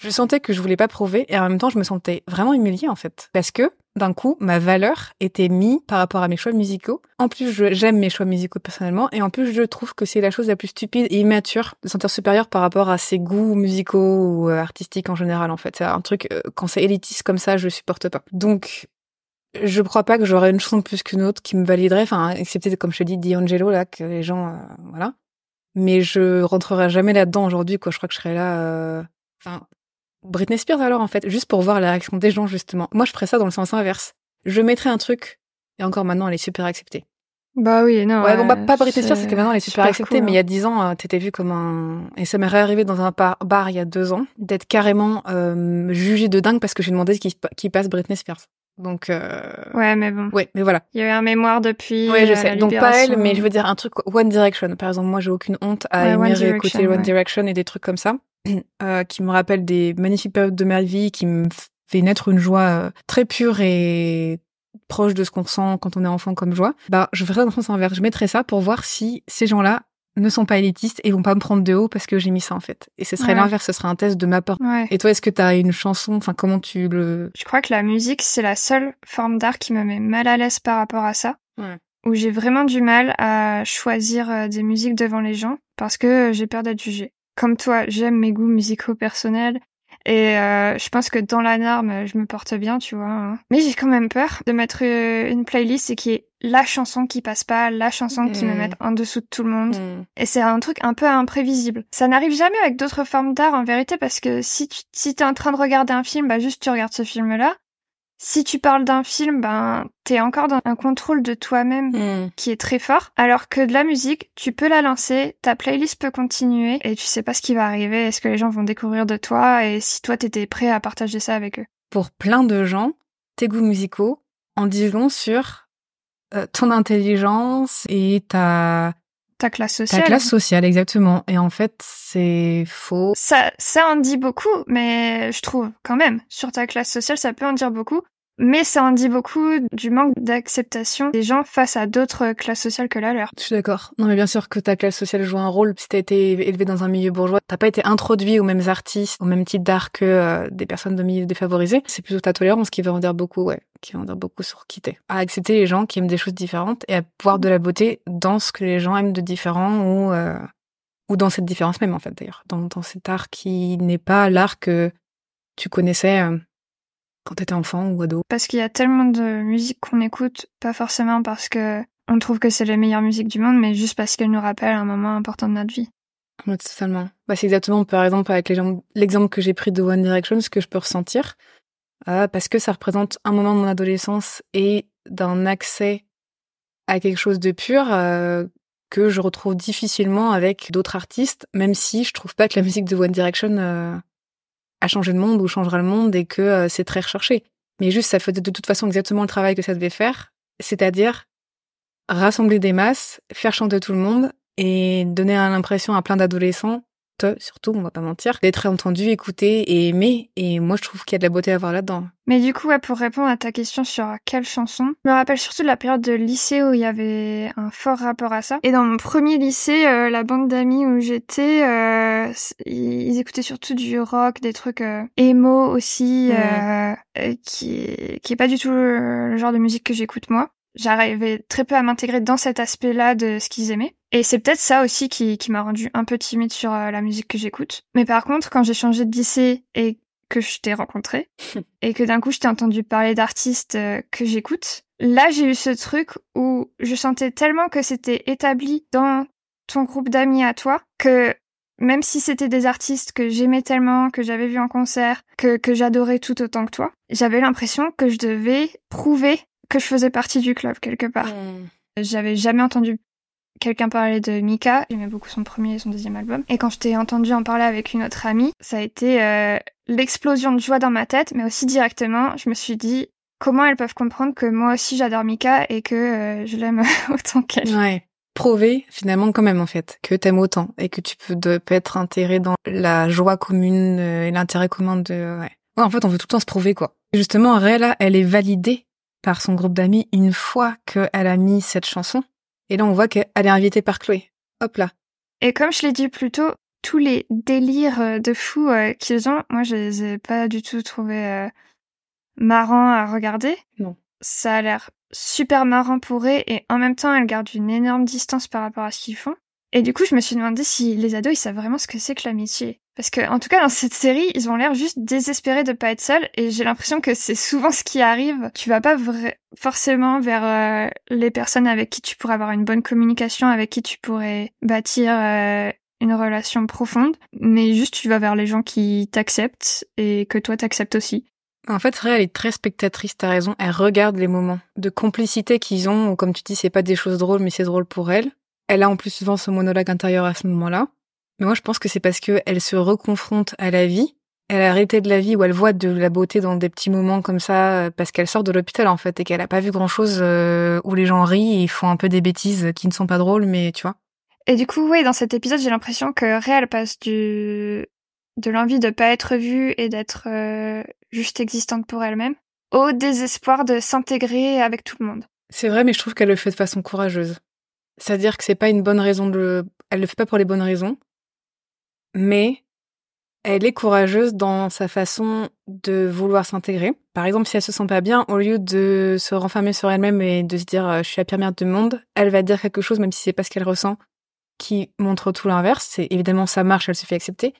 Je sentais que je voulais pas prouver et en même temps, je me sentais vraiment humiliée en fait. Parce que d'un coup, ma valeur était mise par rapport à mes choix musicaux. En plus, j'aime mes choix musicaux personnellement et en plus, je trouve que c'est la chose la plus stupide et immature de sentir supérieur par rapport à ses goûts musicaux ou euh, artistiques en général en fait. C'est un truc, euh, quand c'est élitiste comme ça, je supporte pas. Donc, je crois pas que j'aurais une chanson plus qu'une autre qui me validerait, enfin, excepté, comme je te dis, D'Angelo, là, que les gens, euh, voilà. Mais je rentrerai jamais là-dedans aujourd'hui, quoi. Je crois que je serais là, enfin, Britney Spears alors en fait, juste pour voir la réaction des gens justement. Moi je ferais ça dans le sens inverse. Je mettrais un truc et encore maintenant elle est super acceptée. Bah oui, non. Ouais, bon, bah, pas Britney Spears, c'est que maintenant elle est super, acceptée, mais il y a hein. dix ans, euh, t'étais vu comme un... Et ça m'est arrivé dans un bar, il y a deux ans, d'être carrément euh, jugée de dingue parce que j'ai demandé qui, qui passe Britney Spears. Donc euh... ouais, mais bon. Ouais, mais voilà. Il y a eu un mémoire depuis. Ouais, je sais. Donc pas elle, mais je veux dire un truc One Direction. Par exemple, moi, j'ai aucune honte à aimer écouter One Direction et des trucs comme ça. Euh, qui me rappelle des magnifiques périodes de ma vie, qui me fait naître une joie euh, très pure et proche de ce qu'on ressent quand on est enfant comme joie, bah je ferais le sens inverse. Je mettrais ça pour voir si ces gens-là ne sont pas élitistes et vont pas me prendre de haut parce que j'ai mis ça en fait. Et ce serait l'inverse, ce serait un test de ma part. Et toi, est-ce que tu as une chanson, enfin comment tu le... Je crois que la musique, c'est la seule forme d'art qui me met mal à l'aise par rapport à ça. Où j'ai vraiment du mal à choisir euh, des musiques devant les gens parce que j'ai peur d'être jugée comme toi, j'aime mes goûts musicaux personnels. Et euh, je pense que dans la norme, je me porte bien, tu vois. Hein. Mais j'ai quand même peur de mettre euh, une playlist et qui est la chanson qui passe pas, la chanson qui me mmh. met en dessous de tout le monde. Mmh. Et c'est un truc un peu imprévisible. Ça n'arrive jamais avec d'autres formes d'art en vérité parce que si tu si t'es en train de regarder un film, bah juste tu regardes ce film-là si tu parles d'un film, ben t'es encore dans un contrôle de toi-même hmm. qui est très fort. Alors que de la musique, tu peux la lancer, ta playlist peut continuer et tu sais pas ce qui va arriver, est-ce que les gens vont découvrir de toi et si toi t'étais prêt à partager ça avec eux. Pour plein de gens, tes goûts musicaux en disent long sur ton intelligence et ta ta classe sociale. Ta classe sociale, exactement. Et en fait, c'est faux. Ça, ça en dit beaucoup, mais je trouve quand même, sur ta classe sociale, ça peut en dire beaucoup. Mais ça en dit beaucoup du manque d'acceptation des gens face à d'autres classes sociales que la leur. Je suis d'accord. Non, mais bien sûr que ta classe sociale joue un rôle. Si t'as été élevé dans un milieu bourgeois, t'as pas été introduit aux mêmes artistes, au même type d'art que euh, des personnes de milieux défavorisés. C'est plutôt ta tolérance qui va en dire beaucoup, ouais, qui va en dire beaucoup sur qui t'es. À accepter les gens qui aiment des choses différentes et à voir de la beauté dans ce que les gens aiment de différent ou euh, ou dans cette différence même en fait d'ailleurs, dans, cet art qui n'est pas l'art que tu connaissais. Euh, quand t'étais enfant ou ado Parce qu'il y a tellement de musique qu'on écoute, pas forcément parce que on trouve que c'est les meilleures musiques du monde, mais juste parce qu'elles nous rappellent un moment important de notre vie. Totalement. Bah, c'est exactement, par exemple, avec l'exemple que j'ai pris de One Direction, ce que je peux ressentir, euh, parce que ça représente un moment de mon adolescence et d'un accès à quelque chose de pur euh, que je retrouve difficilement avec d'autres artistes, même si je trouve pas que la musique de One Direction euh, à changer le monde ou changera le monde et que euh, c'est très recherché. Mais juste, ça fait de, toute façon exactement le travail que ça devait faire, c'est-à-dire rassembler des masses, faire chanter tout le monde et donner l'impression à plein d'adolescents surtout, on va pas mentir, d'être entendu, écouté et aimé. Et moi, je trouve qu'il y a de la beauté à voir là-dedans. Mais du coup, pour répondre à ta question sur quelle chanson, je me rappelle surtout de la période de lycée où il y avait un fort rapport à ça. Et dans mon premier lycée, euh, la bande d'amis où j'étais, euh, ils écoutaient surtout du rock, des trucs euh, emo aussi, qui, qui est pas du tout le genre de musique que j'écoute moi j'arrivais très peu à m'intégrer dans cet aspect-là de ce qu'ils aimaient. Et c'est peut-être ça aussi qui, qui m'a rendu un peu timide sur euh, la musique que j'écoute. Mais par contre, quand j'ai changé de lycée et que je t'ai rencontré, et que d'un coup je t'ai entendu parler d'artistes euh, que j'écoute, là j'ai eu ce truc où je sentais tellement que c'était établi dans ton groupe d'amis à toi que même si c'était des artistes que j'aimais tellement, que j'avais vu en concert, que, que j'adorais tout autant que toi, j'avais l'impression que je devais prouver que je faisais partie du club quelque part. J'avais jamais entendu quelqu'un parler de Mika. J'aimais beaucoup son premier et son deuxième album. Et quand je t'ai entendu en parler avec une autre amie, ça a été euh, l'explosion de joie dans ma tête, mais aussi directement, je me suis dit comment elles peuvent comprendre que moi aussi j'adore Mika et que euh, je l'aime autant qu'elle. Ouais. Prouver finalement quand même en fait que t'aimes autant et que tu peux, de, peux être intégré dans la joie commune euh, et l'intérêt commun de ouais. ouais. En fait, on veut tout le temps se prouver quoi. justement, Réla, elle est validée par son groupe d'amis une fois qu'elle a mis cette chanson. Et là, on voit qu'elle est invitée par Chloé. Hop là. Et comme je l'ai dit plus tôt, tous les délires euh, de fou qu'ils ont, moi je les ai pas du tout trouvés marrant à regarder. Non. Ça a l'air super marrant pour eux et en même temps, elles gardent une énorme distance par rapport à ce qu'ils font. Et du coup, je me suis demandé si les ados, ils savent vraiment ce que c'est que l'amitié. Parce que, en tout cas, dans cette série, ils ont l'air juste désespérés de pas être seuls, et j'ai l'impression que c'est souvent ce qui arrive. Tu vas pas forcément vers euh, les personnes avec qui tu pourrais avoir une bonne communication, avec qui tu pourrais bâtir euh, une relation profonde, mais juste tu vas vers les gens qui t'acceptent et que toi t'acceptes aussi. En fait, Ray, elle est très spectatrice, t'as raison. Elle regarde les moments de complicité qu'ils ont, comme tu dis, c'est pas des choses drôles, mais c'est drôle pour elle. Elle a en plus souvent ce monologue intérieur à ce moment-là. Mais moi, je pense que c'est parce qu'elle se reconfronte à la vie. Elle a arrêté de la vie où elle voit de la beauté dans des petits moments comme ça, parce qu'elle sort de l'hôpital, en fait, et qu'elle a pas vu grand chose euh, où les gens rient et font un peu des bêtises qui ne sont pas drôles, mais tu vois. Et du coup, oui, dans cet épisode, j'ai l'impression que Ray, passe du de l'envie de pas être vue et d'être euh, juste existante pour elle-même, au désespoir de s'intégrer avec tout le monde. C'est vrai, mais je trouve qu'elle le fait de façon courageuse. C'est-à-dire que c'est pas une bonne raison de Elle le fait pas pour les bonnes raisons, mais elle est courageuse dans sa façon de vouloir s'intégrer. Par exemple, si elle se sent pas bien, au lieu de se renfermer sur elle-même et de se dire euh, je suis la pire merde du monde, elle va dire quelque chose, même si c'est pas ce qu'elle ressent, qui montre tout l'inverse. C'est évidemment ça marche, elle se fait accepter.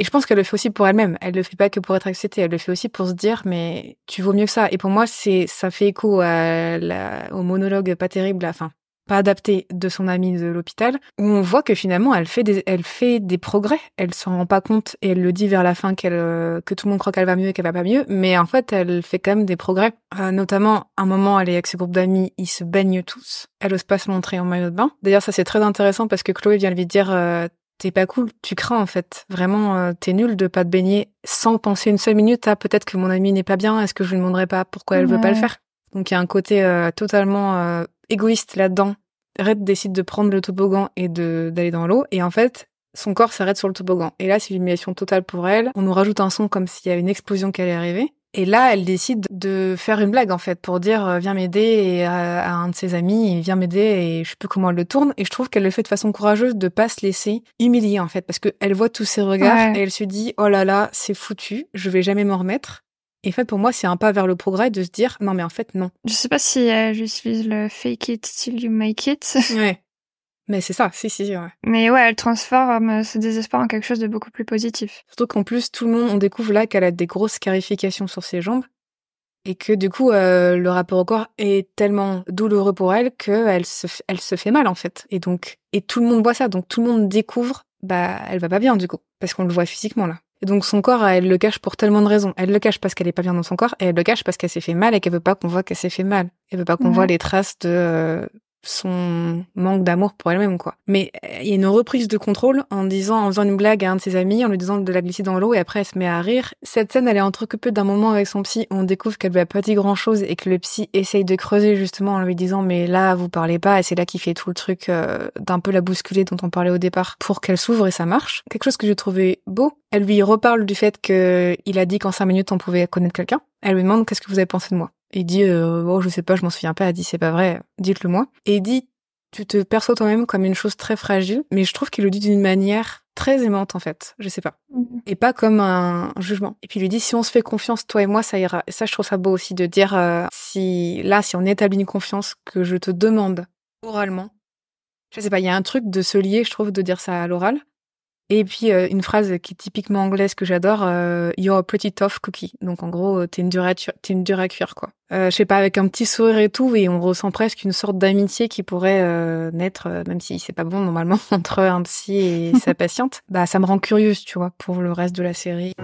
Et je pense qu'elle le fait aussi pour elle-même. Elle le fait pas que pour être acceptée. Elle le fait aussi pour se dire, mais tu vaux mieux que ça. Et pour moi, c'est, ça fait écho à la, au monologue pas terrible, enfin, pas adapté de son amie de l'hôpital, où on voit que finalement, elle fait des, elle fait des progrès. Elle s'en rend pas compte et elle le dit vers la fin qu'elle, que tout le monde croit qu'elle va mieux et qu'elle va pas mieux. Mais en fait, elle fait quand même des progrès. Euh, notamment, un moment, elle est avec ses groupes d'amis, ils se baignent tous. Elle ose pas se montrer en maillot de bain. D'ailleurs, ça c'est très intéressant parce que Chloé vient lui dire, euh, t'es pas cool, tu crains en fait. Vraiment, euh, t'es nul de pas te baigner sans penser une seule minute à peut-être que mon amie n'est pas bien, est-ce que je lui demanderai pas pourquoi elle veut pas le faire? Donc il y a un côté euh, totalement euh, égoïste là-dedans. Red décide de prendre le toboggan et de d'aller dans l'eau et en fait son corps s'arrête sur le toboggan. Et là c'est l'humiliation totale pour elle. On nous rajoute un son comme s'il y avait une explosion qui allait arriver. Et là, elle décide de faire une blague en fait pour dire euh, viens m'aider à, un de ses amis, viens m'aider et je sais plus comment elle le tourne. Et je trouve qu'elle le fait de façon courageuse de pas se laisser humilier en fait parce qu'elle voit tous ses regards et elle se dit oh là là c'est foutu, je vais jamais m'en remettre. Et en fait pour moi c'est un pas vers le progrès de se dire non mais en fait non. Je sais pas si elle j'utilise le fake it till you make it. Ouais. Mais c'est ça, si, si, ouais. Mais ouais, elle transforme ce désespoir en quelque chose de beaucoup plus positif. Surtout qu'en plus, tout le monde, on découvre là qu'elle a des grosses scarifications sur ses jambes. Et que du coup, euh, le rapport au corps est tellement douloureux pour elle qu'elle se, elle se fait mal, en fait. Et donc, et tout le monde voit ça. Donc, tout le monde découvre, bah, elle va pas bien, du coup. Parce qu'on le voit physiquement, là. Et donc, son corps, elle le cache pour tellement de raisons. Elle le cache parce qu'elle est pas bien dans son corps, et elle le cache parce qu'elle s'est fait mal et qu'elle veut pas qu'on voit qu'elle s'est fait mal. Elle veut pas qu'on voit les traces de, euh, son manque d'amour pour elle-même quoi. Mais euh, il y a une reprise de contrôle en disant en faisant une blague à un de ses amis en lui disant de la glisser dans l'eau et après elle se met à rire. Cette scène elle est entrecoupée d'un moment avec son psy où on découvre qu'elle lui a pas dit grand-chose et que le psy essaye de creuser justement en lui disant mais là vous parlez pas et c'est là qu'il fait tout le truc euh, d'un peu la bousculer dont on parlait au départ pour qu'elle s'ouvre et ça marche. Quelque chose que j'ai trouvé beau. Elle lui reparle du fait qu'il a dit qu'en cinq minutes on pouvait connaître quelqu'un. Elle lui demande qu'est-ce que vous avez pensé de moi? Il dit euh, oh je sais pas, je m'en souviens pas. Elle dit c'est pas vrai, dites-le moi. Et il dit tu te perçois toi-même comme une chose très fragile, mais je trouve qu'il le dit d'une manière très aimante en fait, je sais pas, mhm. et pas comme un jugement. Et puis il lui dit si on se fait confiance, toi et moi, ça ira. Et ça, je trouve ça beau aussi de dire euh, si là, si on établit une confiance que je te demande oralement, je sais pas, il y a un truc de se lier, je trouve, de dire ça à l'oral. Et puis euh, une phrase qui est typiquement anglaise que j'adore, euh, You're a pretty tough cookie. Donc en gros, t'es une dure à, t'es une dure à cuire quoi. Euh, je sais pas, avec un petit sourire et tout, et on ressent presque une sorte d'amitié qui pourrait euh, naître, même si c'est pas bon normalement entre un psy et sa patiente. Bah ça me rend curieuse, tu vois, pour le reste de la série.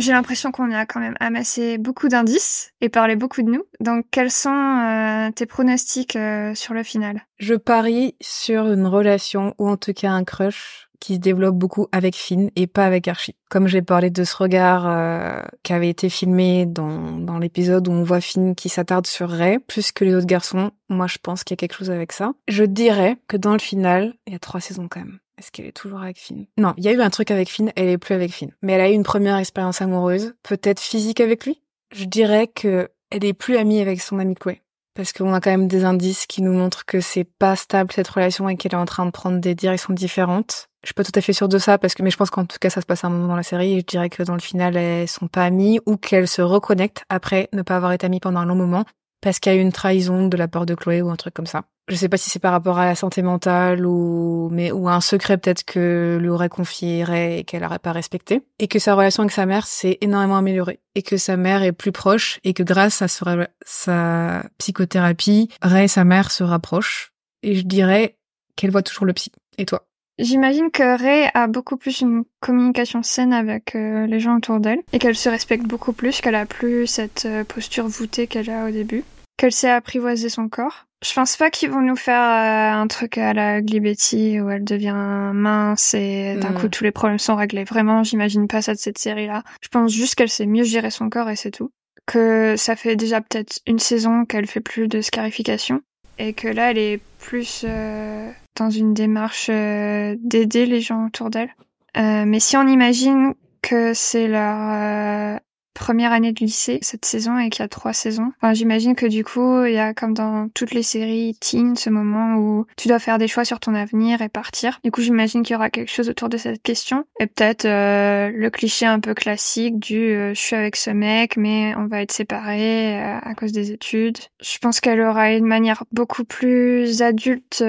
J'ai l'impression qu'on a quand même amassé beaucoup d'indices et parlé beaucoup de nous. Donc, quels sont euh, tes pronostics euh, sur le final? Je parie sur une relation ou en tout cas un crush qui se développe beaucoup avec Finn et pas avec Archie. Comme j'ai parlé de ce regard euh, qui avait été filmé dans, dans l'épisode où on voit Finn qui s'attarde sur Ray plus que les autres garçons, moi je pense qu'il y a quelque chose avec ça. Je dirais que dans le final, il y a trois saisons quand même. Est-ce qu'elle est toujours avec Finn? Non, il y a eu un truc avec Finn, elle est plus avec Finn. Mais elle a eu une première expérience amoureuse, peut-être physique avec lui? Je dirais que elle est plus amie avec son ami Chloé parce qu'on a quand même des indices qui nous montrent que c'est pas stable cette relation et qu'elle est en train de prendre des directions différentes. Je suis pas tout à fait sûre de ça parce que mais je pense qu'en tout cas ça se passe à un moment dans la série et je dirais que dans le final elles sont pas amies ou qu'elles se reconnectent après ne pas avoir été amies pendant un long moment parce qu'il y a eu une trahison de la part de Chloé ou un truc comme ça. Je sais pas si c'est par rapport à la santé mentale ou mais ou à un secret peut-être que lui aurait confié et qu'elle aurait pas respecté et que sa relation avec sa mère s'est énormément améliorée et que sa mère est plus proche et que grâce à sa psychothérapie, Ray et sa mère se rapprochent et je dirais qu'elle voit toujours le psy. Et toi? J'imagine que Ray a beaucoup plus une communication saine avec euh, les gens autour d'elle et qu'elle se respecte beaucoup plus, qu'elle a plus cette euh, posture voûtée qu'elle a au début, qu'elle sait apprivoiser son corps. Je pense pas qu'ils vont nous faire euh, un truc à la Glibetti où elle devient mince et d'un coup mm. tous les problèmes sont réglés. Vraiment, j'imagine pas ça de cette série-là. Je pense juste qu'elle sait mieux gérer son corps et c'est tout. Que ça fait déjà peut-être une saison qu'elle fait plus de scarification et que là elle est plus euh, dans une démarche euh, d'aider les gens autour d'elle. Euh, mais si on imagine que c'est leur première année de lycée cette saison et qu'il y a trois saisons. Enfin, j'imagine que du coup, il y a comme dans toutes les séries teen ce moment où tu dois faire des choix sur ton avenir et partir. Du coup, j'imagine qu'il y aura quelque chose autour de cette question et peut-être euh, le cliché un peu classique du euh, je suis avec ce mec mais on va être séparés euh, à cause des études. Je pense qu'elle aura une manière beaucoup plus adulte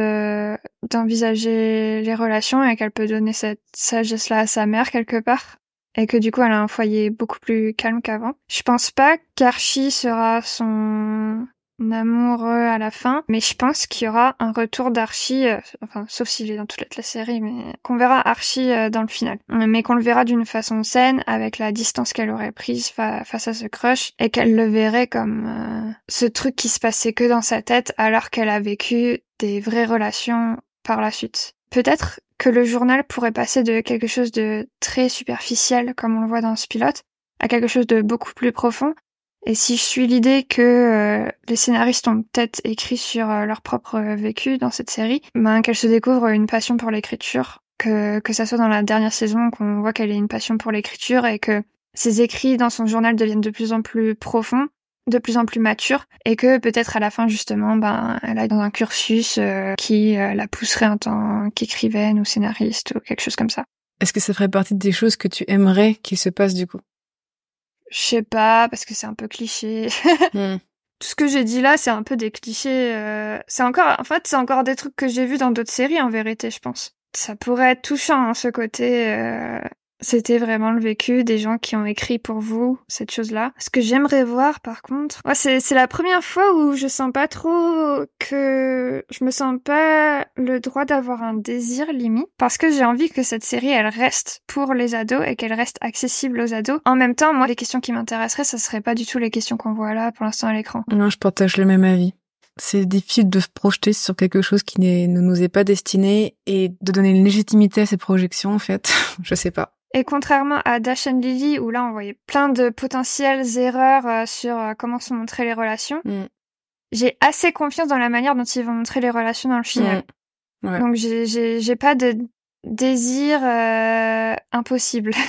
d'envisager les relations et qu'elle peut donner cette sagesse-là à sa mère quelque part et que du coup elle a un foyer beaucoup plus calme qu'avant. Je pense pas qu'Archie sera son amoureux à la fin, mais je pense qu'il y aura un retour d'Archie, euh, enfin sauf s'il est dans toute la série, mais qu'on verra Archie euh, dans le final, mais qu'on le verra d'une façon saine avec la distance qu'elle aurait prise face à ce crush et qu'elle le verrait comme euh, ce truc qui se passait que dans sa tête alors qu'elle a vécu des vraies relations par la suite. Peut-être que le journal pourrait passer de quelque chose de très superficiel, comme on le voit dans ce pilote, à quelque chose de beaucoup plus profond. Et si je suis l'idée que euh, les scénaristes ont peut-être écrit sur euh, leur propre vécu dans cette série, ben qu'elle se découvre une passion pour l'écriture, que que ça soit dans la dernière saison qu'on voit qu'elle ait une passion pour l'écriture et que ses écrits dans son journal deviennent de plus en plus profonds de plus en plus mature et que peut-être à la fin justement ben elle a dans un cursus euh, qui euh, la pousserait en tant qu'écrivaine ou scénariste ou quelque chose comme ça. Est-ce que ça ferait partie des choses que tu aimerais qu'il se passe du coup? Je sais pas parce que c'est un peu cliché. Hmm. Tout ce que j'ai dit là, c'est un peu des clichés. Euh, c'est encore, en fait, c'est encore des trucs que j'ai vus dans d'autres séries en vérité, je pense. Ça pourrait être touchant hein, ce côté c'était vraiment le vécu des gens qui ont écrit pour vous cette chose-là. Ce que j'aimerais voir, par contre, c'est, c'est la première fois où je sens pas trop que je me sens pas le droit d'avoir un désir limite parce que j'ai envie que cette série, elle reste pour les ados et qu'elle reste accessible aux ados. En même temps, moi, les questions qui m'intéresseraient, ça serait pas du tout les questions qu'on voit là pour l'instant à l'écran. Non, je partage le même avis. C'est difficile de se projeter sur quelque chose qui ne nous est pas destiné et de donner une légitimité à ces projections, en fait. je sais pas. Et contrairement à Dash and Lily, où là on voyait plein de potentielles erreurs euh, sur euh, comment sont montrées les relations, mm. j'ai assez confiance dans la manière dont ils vont montrer les relations dans le film. Mm. Donc j'ai pas de désir euh, impossible.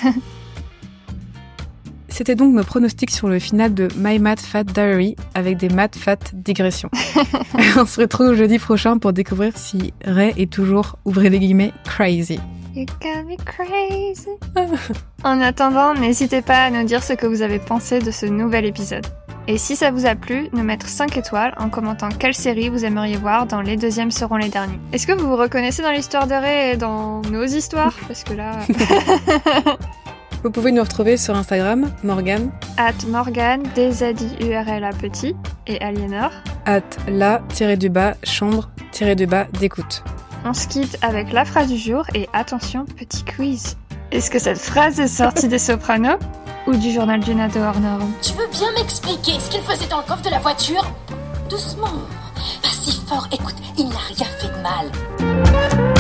C'était donc nos pronostics sur le final de My Mad Fat Diary avec des Mad Fat digressions. on se retrouve jeudi prochain pour découvrir si Ray est toujours, ouvrez les guillemets, crazy. You got me crazy. en attendant, n'hésitez pas à nous dire ce que vous avez pensé de ce nouvel épisode. Et si ça vous a plu, nous mettre 5 étoiles en commentant quelle série vous aimeriez voir dans Les Deuxièmes seront les derniers. Est-ce que vous vous reconnaissez dans l'histoire de Ray et dans nos histoires? Parce que là... vous pouvez nous retrouver sur Instagram, Morgan. At Morgan, D-Z-I-U-R-L-A petit, et Aliénor. At la-du-bas, chambre-du-bas d'écoute. On se quitte avec la phrase du jour et attention, petit quiz. Est-ce que cette phrase est sortie des Sopranos ou du journal d'une ado hors Tu veux bien m'expliquer ce qu'il faisait dans le coffre de la voiture? Doucement, pas si fort. Écoute, il n'a rien fait de mal.